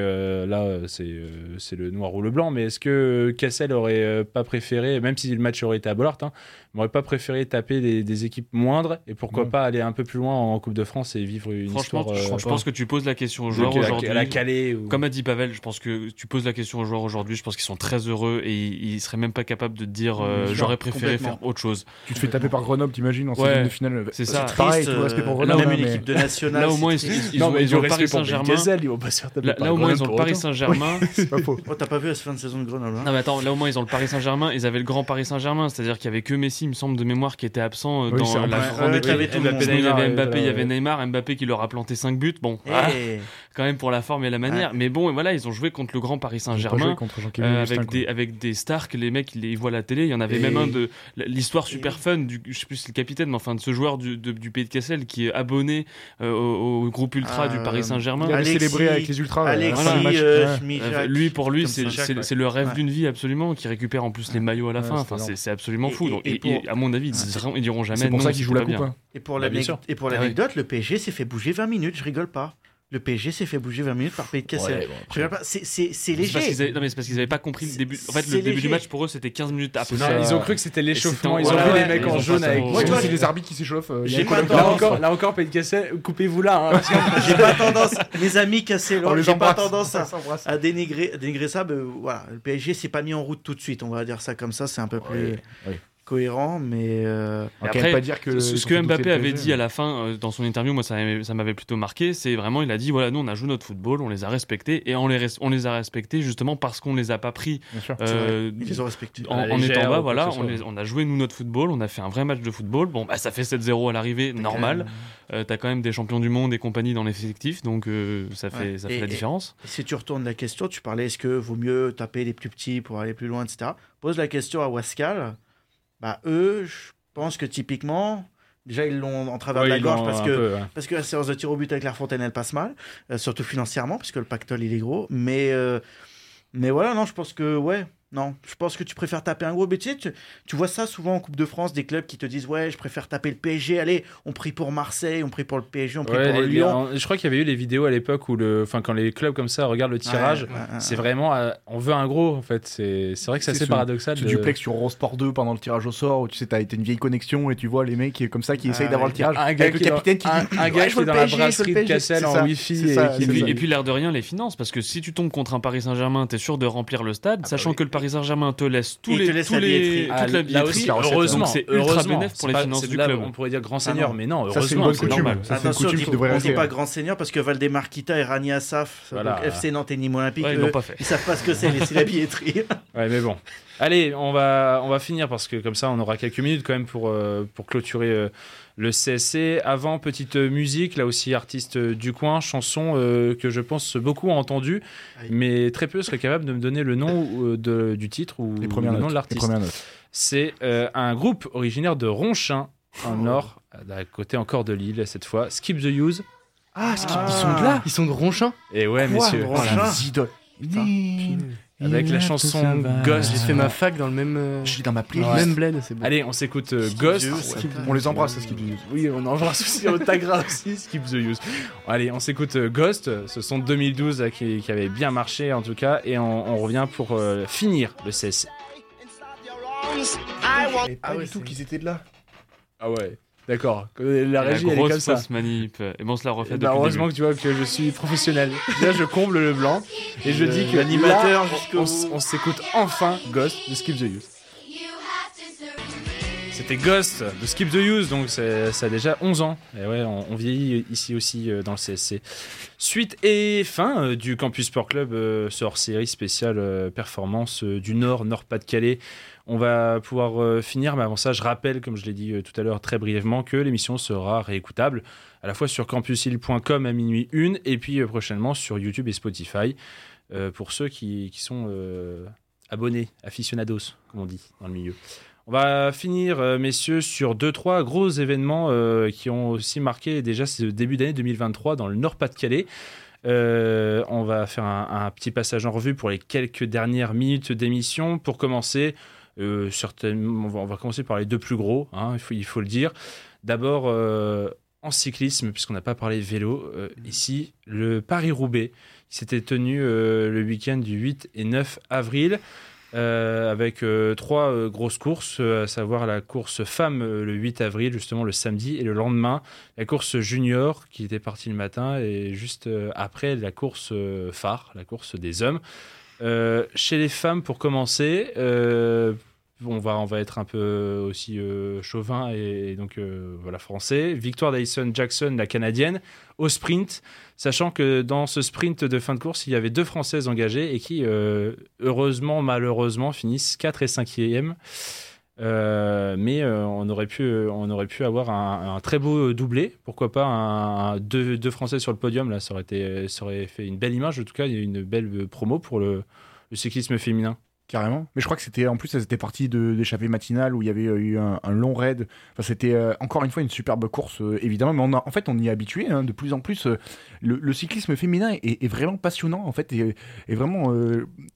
là, c'est le noir ou le blanc, mais est-ce que Cassel aurait pas préféré, même si le match aurait été à Bollard, hein, n'aurait pas préféré taper des, équipes moindres et pourquoi pas aller un peu plus loin en Coupe de France et vivre une Franchement, histoire. je, pense que tu poses la question aux joueurs aujourd'hui. À la Calais. Comme a dit Pavel, je pense que tu poses la question aux joueurs aujourd'hui. Je pense qu'ils sont très heureux et ils, seraient même pas capables de te dire euh, j'aurais préféré faire autre chose. Tu te fais taper par Grenoble, t'imagines en ouais, de finale. C'est ça. Pareil, tout respect pour Grenoble. Même une équipe de nationale. Là au moins ils ont le Paris Saint-Germain. Là au moins ils ont le Paris Saint-Germain. C'est pas faux. Oh, t'as pas vu la fin de saison de Grenoble. Hein. Non mais attends, là au moins ils ont le Paris Saint-Germain. Ils avaient le grand Paris Saint-Germain, c'est-à-dire qu'il y avait que Messi, il me semble de mémoire, qui était absent euh, dans la grande équipe. Il y avait Mbappé, il y avait Neymar, Mbappé qui leur a planté 5 buts. Bon, eh. ah, quand même pour la forme et la manière. Mais bon, voilà, ils ont joué contre le grand Paris Saint-Germain euh, avec des avec des stars que les mecs ils voient à la télé. Il y en avait même un de l'histoire super fun du je sais plus si le capitaine, mais enfin de ce joueur du, du pays de Cassel qui est abonné euh, au, groupe ultra du Paris Saint-Germain. Il a célébré avec les ultras. lui pour lui c'est le rêve d'une vie absolument qui récupère en plus les maillots à la fin. Enfin c'est absolument fou. Donc à mon avis ils diront jamais. C'est pour ça qu'ils jouent la coupe. Et pour bah, ah l'anecdote, le PSG s'est fait bouger 20 minutes, je rigole pas. Le PSG s'est fait bouger 20 minutes par Pays de Cassel. c'est léger. non, mais c'est parce qu'ils n'avaient pas compris le début. En fait, le début du match pour eux, c'était 15 minutes après. ils ont cru que c'était l'échauffement. Ils ont vu les mecs en jaune avec. Moi, tu vois, c'est les arbitres qui s'échauffent. Euh, là encore, là encore, Pays de Cassel, coupez-vous là. Hein, j'ai pas tendance, mes amis Cassel, j'ai pas tendance à dénigrer ça. Voilà, le PSG s'est pas mis en route tout de suite. On va dire ça comme ça. C'est un peu plus cohérent, mais euh... après, pas dire que ce que Mbappé avait dit à la fin euh, dans son interview, moi ça, ça m'avait plutôt marqué, c'est vraiment il a dit voilà nous on a joué notre football, on les a respectés et on les on les a respectés justement parce qu'on les a pas pris euh, ils les ont respectés. en, étant bas voilà on, on, a joué nous notre football, on a fait un vrai match de football, bon bah ça fait 7-0 à l'arrivée normal, euh, t'as quand même des champions du monde et compagnie dans l'effectif donc euh, ça fait ça fait la différence. si tu retournes la question, tu parlais est-ce que vaut mieux taper les plus petits pour aller plus loin etc. Pose la question à Wascal bah eux, je pense que typiquement, déjà ils l'ont en travers de la gorge parce que, parce que la séance de tir au but avec Fontaine elle passe mal, euh, surtout financièrement, puisque le pactole il est gros. Mais, euh, mais voilà, non, je pense que ouais, non, je pense que tu préfères taper un gros. Mais tu, tu, vois ça souvent en Coupe de France, des clubs qui te disent Ouais, je préfère taper le PSG. Allez, on prie pour Marseille, on prie pour le PSG, on prie pour Lyon. je crois qu'il y avait eu les vidéos à l'époque où, le, enfin, quand les clubs comme ça regardent le tirage, c'est vraiment. Euh, on veut un gros, en fait. C'est vrai que c'est assez paradoxal. Tu duplex sur Eurosport 2 pendant le tirage au sort où tu sais, t'as été une vieille connexion et tu vois les mecs comme ça qui essayent d'avoir le tirage. Un gars le capitaine qui dit Un gars qui est dans la brasserie de Cassel en Wi-Fi. Et puis l'air de rien, les finances. Parce que si tu tombes contre un Paris Saint-Germain, t'es sûr de remplir le stade, ah sachant bah que le Paris Saint-Germain te tous les, tous les, toute la billetterie. heureusement, c'est ultra bénéfique pour les finances du club. On pourrait dire grand seigneur, mais non, heureusement, c'est normal. Attention, on ne dit pas grand seigneur parce que Valdemar Kita et Rani Assaf, FC Nantes et Nîmes Olympique, ils savent pas ce que c'est, c'est la billetterie. Ouais, mais bon. Allez, on va, on va finir parce que comme ça, on aura quelques minutes quand même pour, euh, pour clôturer euh, le CSC. Avant, petite musique, là aussi artiste du coin, chanson euh, que je pense beaucoup ont entendu, mais très peu seraient capables de me donner le nom de, du titre ou le nom de l'artiste. C'est un groupe originaire de Ronchin, en oh. nord, à côté encore de l'île cette fois. Skip the Use. Ah, ils sont de là? Ils sont de Ronchin? Et ouais, messieurs. Ronchin? Avec la chanson Ghost. J'ai fait ma fac dans le même. Euh, Je suis dans ma playlist. Même bled, c'est bon. Allez, on s'écoute euh, Ghost. On les embrasse, Skip the Use. Oui, on embrasse aussi Otagra aussi, Skip the Use. Allez, on s'écoute euh, Ghost. Ce sont 2012 qui, avait bien marché en tout cas, et on, revient pour finir le CSC. Et pas du tout qu'ils étaient de là. Ah ouais. D'accord. La régie, la elle est comme ça. manip. Et bon, on se la refait bah, Heureusement que tu vois que je suis professionnel. Là, je comble le blanc et je dis que l'animateur on, on s'écoute enfin Ghost de Skip the Use. C'était Ghost de Skip the Use, donc ça a déjà 11 ans. Et ouais, on, vieillit ici aussi euh, dans le CSC. Suite et fin euh, du Campus Sport Club, euh, ce hors-série spéciale performance du Nord, Nord-Pas-de-Calais. On va pouvoir finir, mais avant ça, je rappelle, comme je l'ai dit tout à l'heure très brièvement, que l'émission sera réécoutable à la fois sur campushill.com à minuit 1 et puis prochainement sur YouTube et Spotify pour ceux qui, sont abonnés, aficionados, comme on dit dans le milieu. On va finir, euh, messieurs, sur deux, trois gros événements euh, qui ont aussi marqué déjà ce début d'année 2023 dans le Nord-Pas-de-Calais. Euh, on va faire un, petit passage en revue pour les quelques dernières minutes d'émission. Pour commencer, certainement, on, va, commencer par les deux plus gros, hein, il, faut, il, faut, le dire. D'abord, en cyclisme, puisqu'on n'a pas parlé de vélo, ici, le Paris-Roubaix, qui s'était tenu le week-end du 8 et 9 avril. Euh, avec euh, trois euh, grosses courses, à savoir la course femme le 8 avril, justement le samedi, et le lendemain, la course junior qui était partie le matin, et juste après la course phare, la course des hommes. chez les femmes, pour commencer, on va, être un peu aussi chauvin et, donc voilà français. Victoire d'Alison Jackson, la canadienne, au sprint sachant que dans ce sprint de fin de course, il y avait deux Françaises engagées et qui, euh, heureusement, malheureusement, finissent 4 et 5e. Euh, mais euh, on, aurait pu, on aurait pu avoir un, très beau doublé. Pourquoi pas un, deux, Français sur le podium Là, ça aurait, fait une belle image. En tout cas, une belle promo pour le cyclisme féminin. Carrément. Mais je crois que c'était en plus, elles étaient parties d'échappée matinale où il y avait eu un, long raid. Enfin, c'était euh, encore une fois une superbe course, euh, évidemment. Mais on a, en fait, on y est habitué hein, de plus en plus. Euh, le, cyclisme féminin est, vraiment passionnant, en fait. Et, vraiment,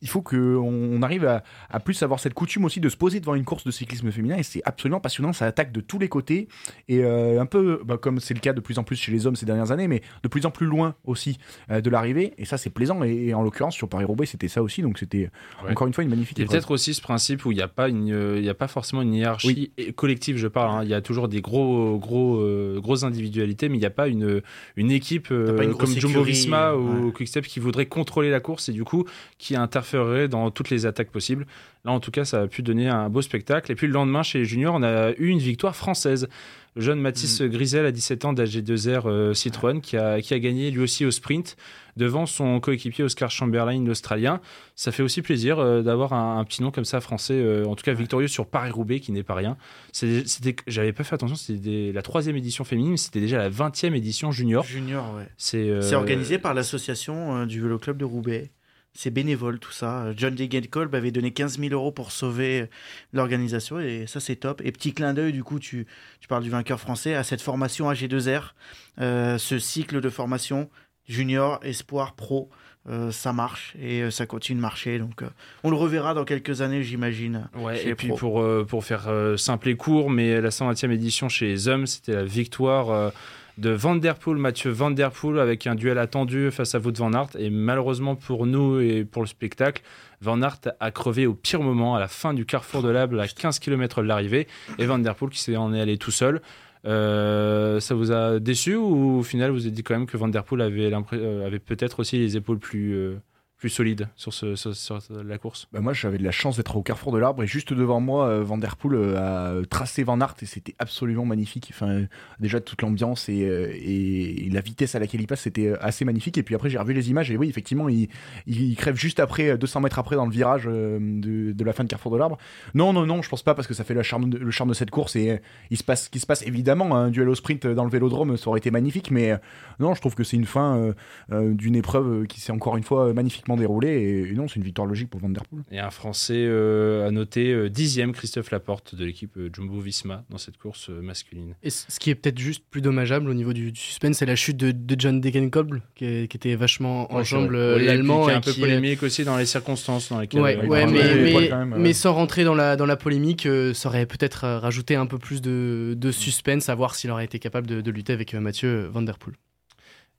il faut qu'on on arrive à, à, plus avoir cette coutume aussi de se poser devant une course de cyclisme féminin. Et c'est absolument passionnant. Ça attaque de tous les côtés. Et un peu bah, comme c'est le cas de plus en plus chez les hommes ces dernières années, mais de plus en plus loin aussi de l'arrivée. Et ça, c'est plaisant. Et, en l'occurrence, sur Paris-Roubaix, c'était ça aussi. Donc, c'était encore une fois une magnifique a peut-être aussi ce principe où il n'y a pas une, il y a pas forcément une hiérarchie collective. Je parle. Hein. Il y a toujours des gros, gros, euh, grosses individualités, mais il n'y a pas une, une équipe euh, comme Jumbo Visma ou Quickstep qui voudrait contrôler la course et du coup qui interférerait dans toutes les attaques possibles. Là, en tout cas, ça a pu donner un beau spectacle. Et puis le lendemain, chez les juniors, on a eu une victoire française. Le jeune Mathis mm. Grisel, à 17 ans, d'AG2R euh, Citroën, qui a, qui a gagné lui aussi au sprint devant son coéquipier Oscar Chamberlain, l'Australien. Ça fait aussi plaisir euh, d'avoir un, petit nom comme ça français, euh, en tout cas victorieux sur Paris-Roubaix, qui n'est pas rien. C'était, j'avais pas fait attention, c'était la troisième édition féminine, c'était déjà la 20e édition junior. Junior, ouais. C'est, euh, organisé par l'association du Vélo Club de Roubaix c'est bénévole tout ça. John Degenkolb avait donné 15 000 euros pour sauver l'organisation et ça c'est top. Et petit clin d'œil, du coup, tu, tu parles du vainqueur français à cette formation AG2R, ce cycle de formation junior, espoir, pro. Euh, ça marche et euh, ça continue de marcher. Donc, euh, on le reverra dans quelques années, j'imagine. Ouais, et puis pour, pour faire simple et court, mais la 120e édition chez les hommes, c'était la victoire de Van Der Poel, Mathieu Van Der Poel, avec un duel attendu face à Wout Van Aert. Et malheureusement pour nous et pour le spectacle, Van Aert a crevé au pire moment, à la fin du carrefour de l'Able, à 15 km de l'arrivée. Et Van Der Poel qui s'en est allé tout seul. Euh, ça vous a déçu ou au final vous avez dit quand même que Van Der Poel avait, euh, peut-être aussi les épaules plus, euh, plus solide sur, ce, sur, la course bah Moi, j'avais de la chance d'être au carrefour de l'arbre et juste devant moi, euh, Van Der Poel euh, a tracé Van Aert et c'était absolument magnifique. Enfin, déjà, toute l'ambiance et, euh, et, la vitesse à laquelle il passe, c'était assez magnifique. Et puis après, j'ai revu les images et oui, effectivement, il, il, crève juste après, 200 mètres après, dans le virage de, de la fin de carrefour de l'arbre. Non, non, non, je pense pas parce que ça fait le charme de, le charme de cette course et il se passe qui se passe. Évidemment, un duel au sprint dans le vélodrome, ça aurait été magnifique, mais non, je trouve que c'est une fin d'une épreuve qui s'est encore une fois magnifiquement parfaitement déroulé. Et, non, c'est une victoire logique pour Van Der Poel. Et un Français à noter dixième, Christophe Laporte de l'équipe Jumbo Visma dans cette course masculine. Et ce qui est peut-être juste plus dommageable au niveau du, suspense, c'est la chute de, John Degenkolb, qui, qui, était vachement enjambe l'allemand. Qui est un peu polémique aussi dans les circonstances dans lesquelles. Ouais, ouais mais, mais, sans rentrer dans la, dans la polémique, ça aurait peut-être rajouté un peu plus de, de suspense à voir s'il aurait été capable de, de lutter avec Mathieu Van Der Poel.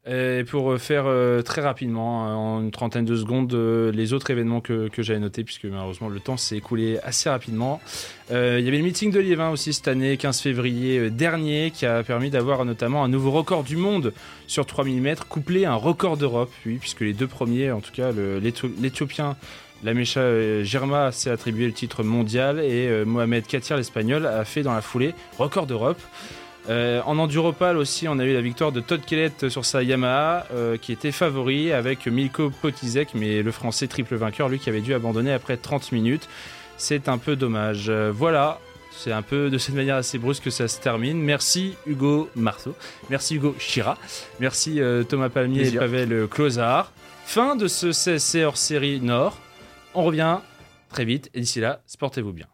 Et pour faire euh, très rapidement, hein, en une trentaine de secondes, euh, les autres événements que, j'avais notés, puisque malheureusement le temps s'est écoulé assez rapidement. Euh, il y avait le meeting de Liévin aussi cette année, 15 février dernier, qui a permis d'avoir notamment un nouveau record du monde sur 3000 mètres, couplé à un record d'Europe, oui, puisque les deux premiers, en tout cas l'Éthiopien Lamesha Germa s'est attribué le titre mondial et Mohamed Katir, l'espagnol, a fait dans la foulée record d'Europe. Euh, en enduropal aussi, on a eu la victoire de Todd Kellett sur sa Yamaha, euh, qui était favori avec Milko Potizek, mais le français triple vainqueur, lui qui avait dû abandonner après 30 minutes. C'est un peu dommage. Euh, voilà, c'est un peu de cette manière assez brusque que ça se termine. Merci Hugo Marceau, merci Hugo Chira, merci Thomas Palmier et Pavel Closard. Fin de ce CSC hors série Nord. On revient très vite et d'ici là, sportez-vous bien.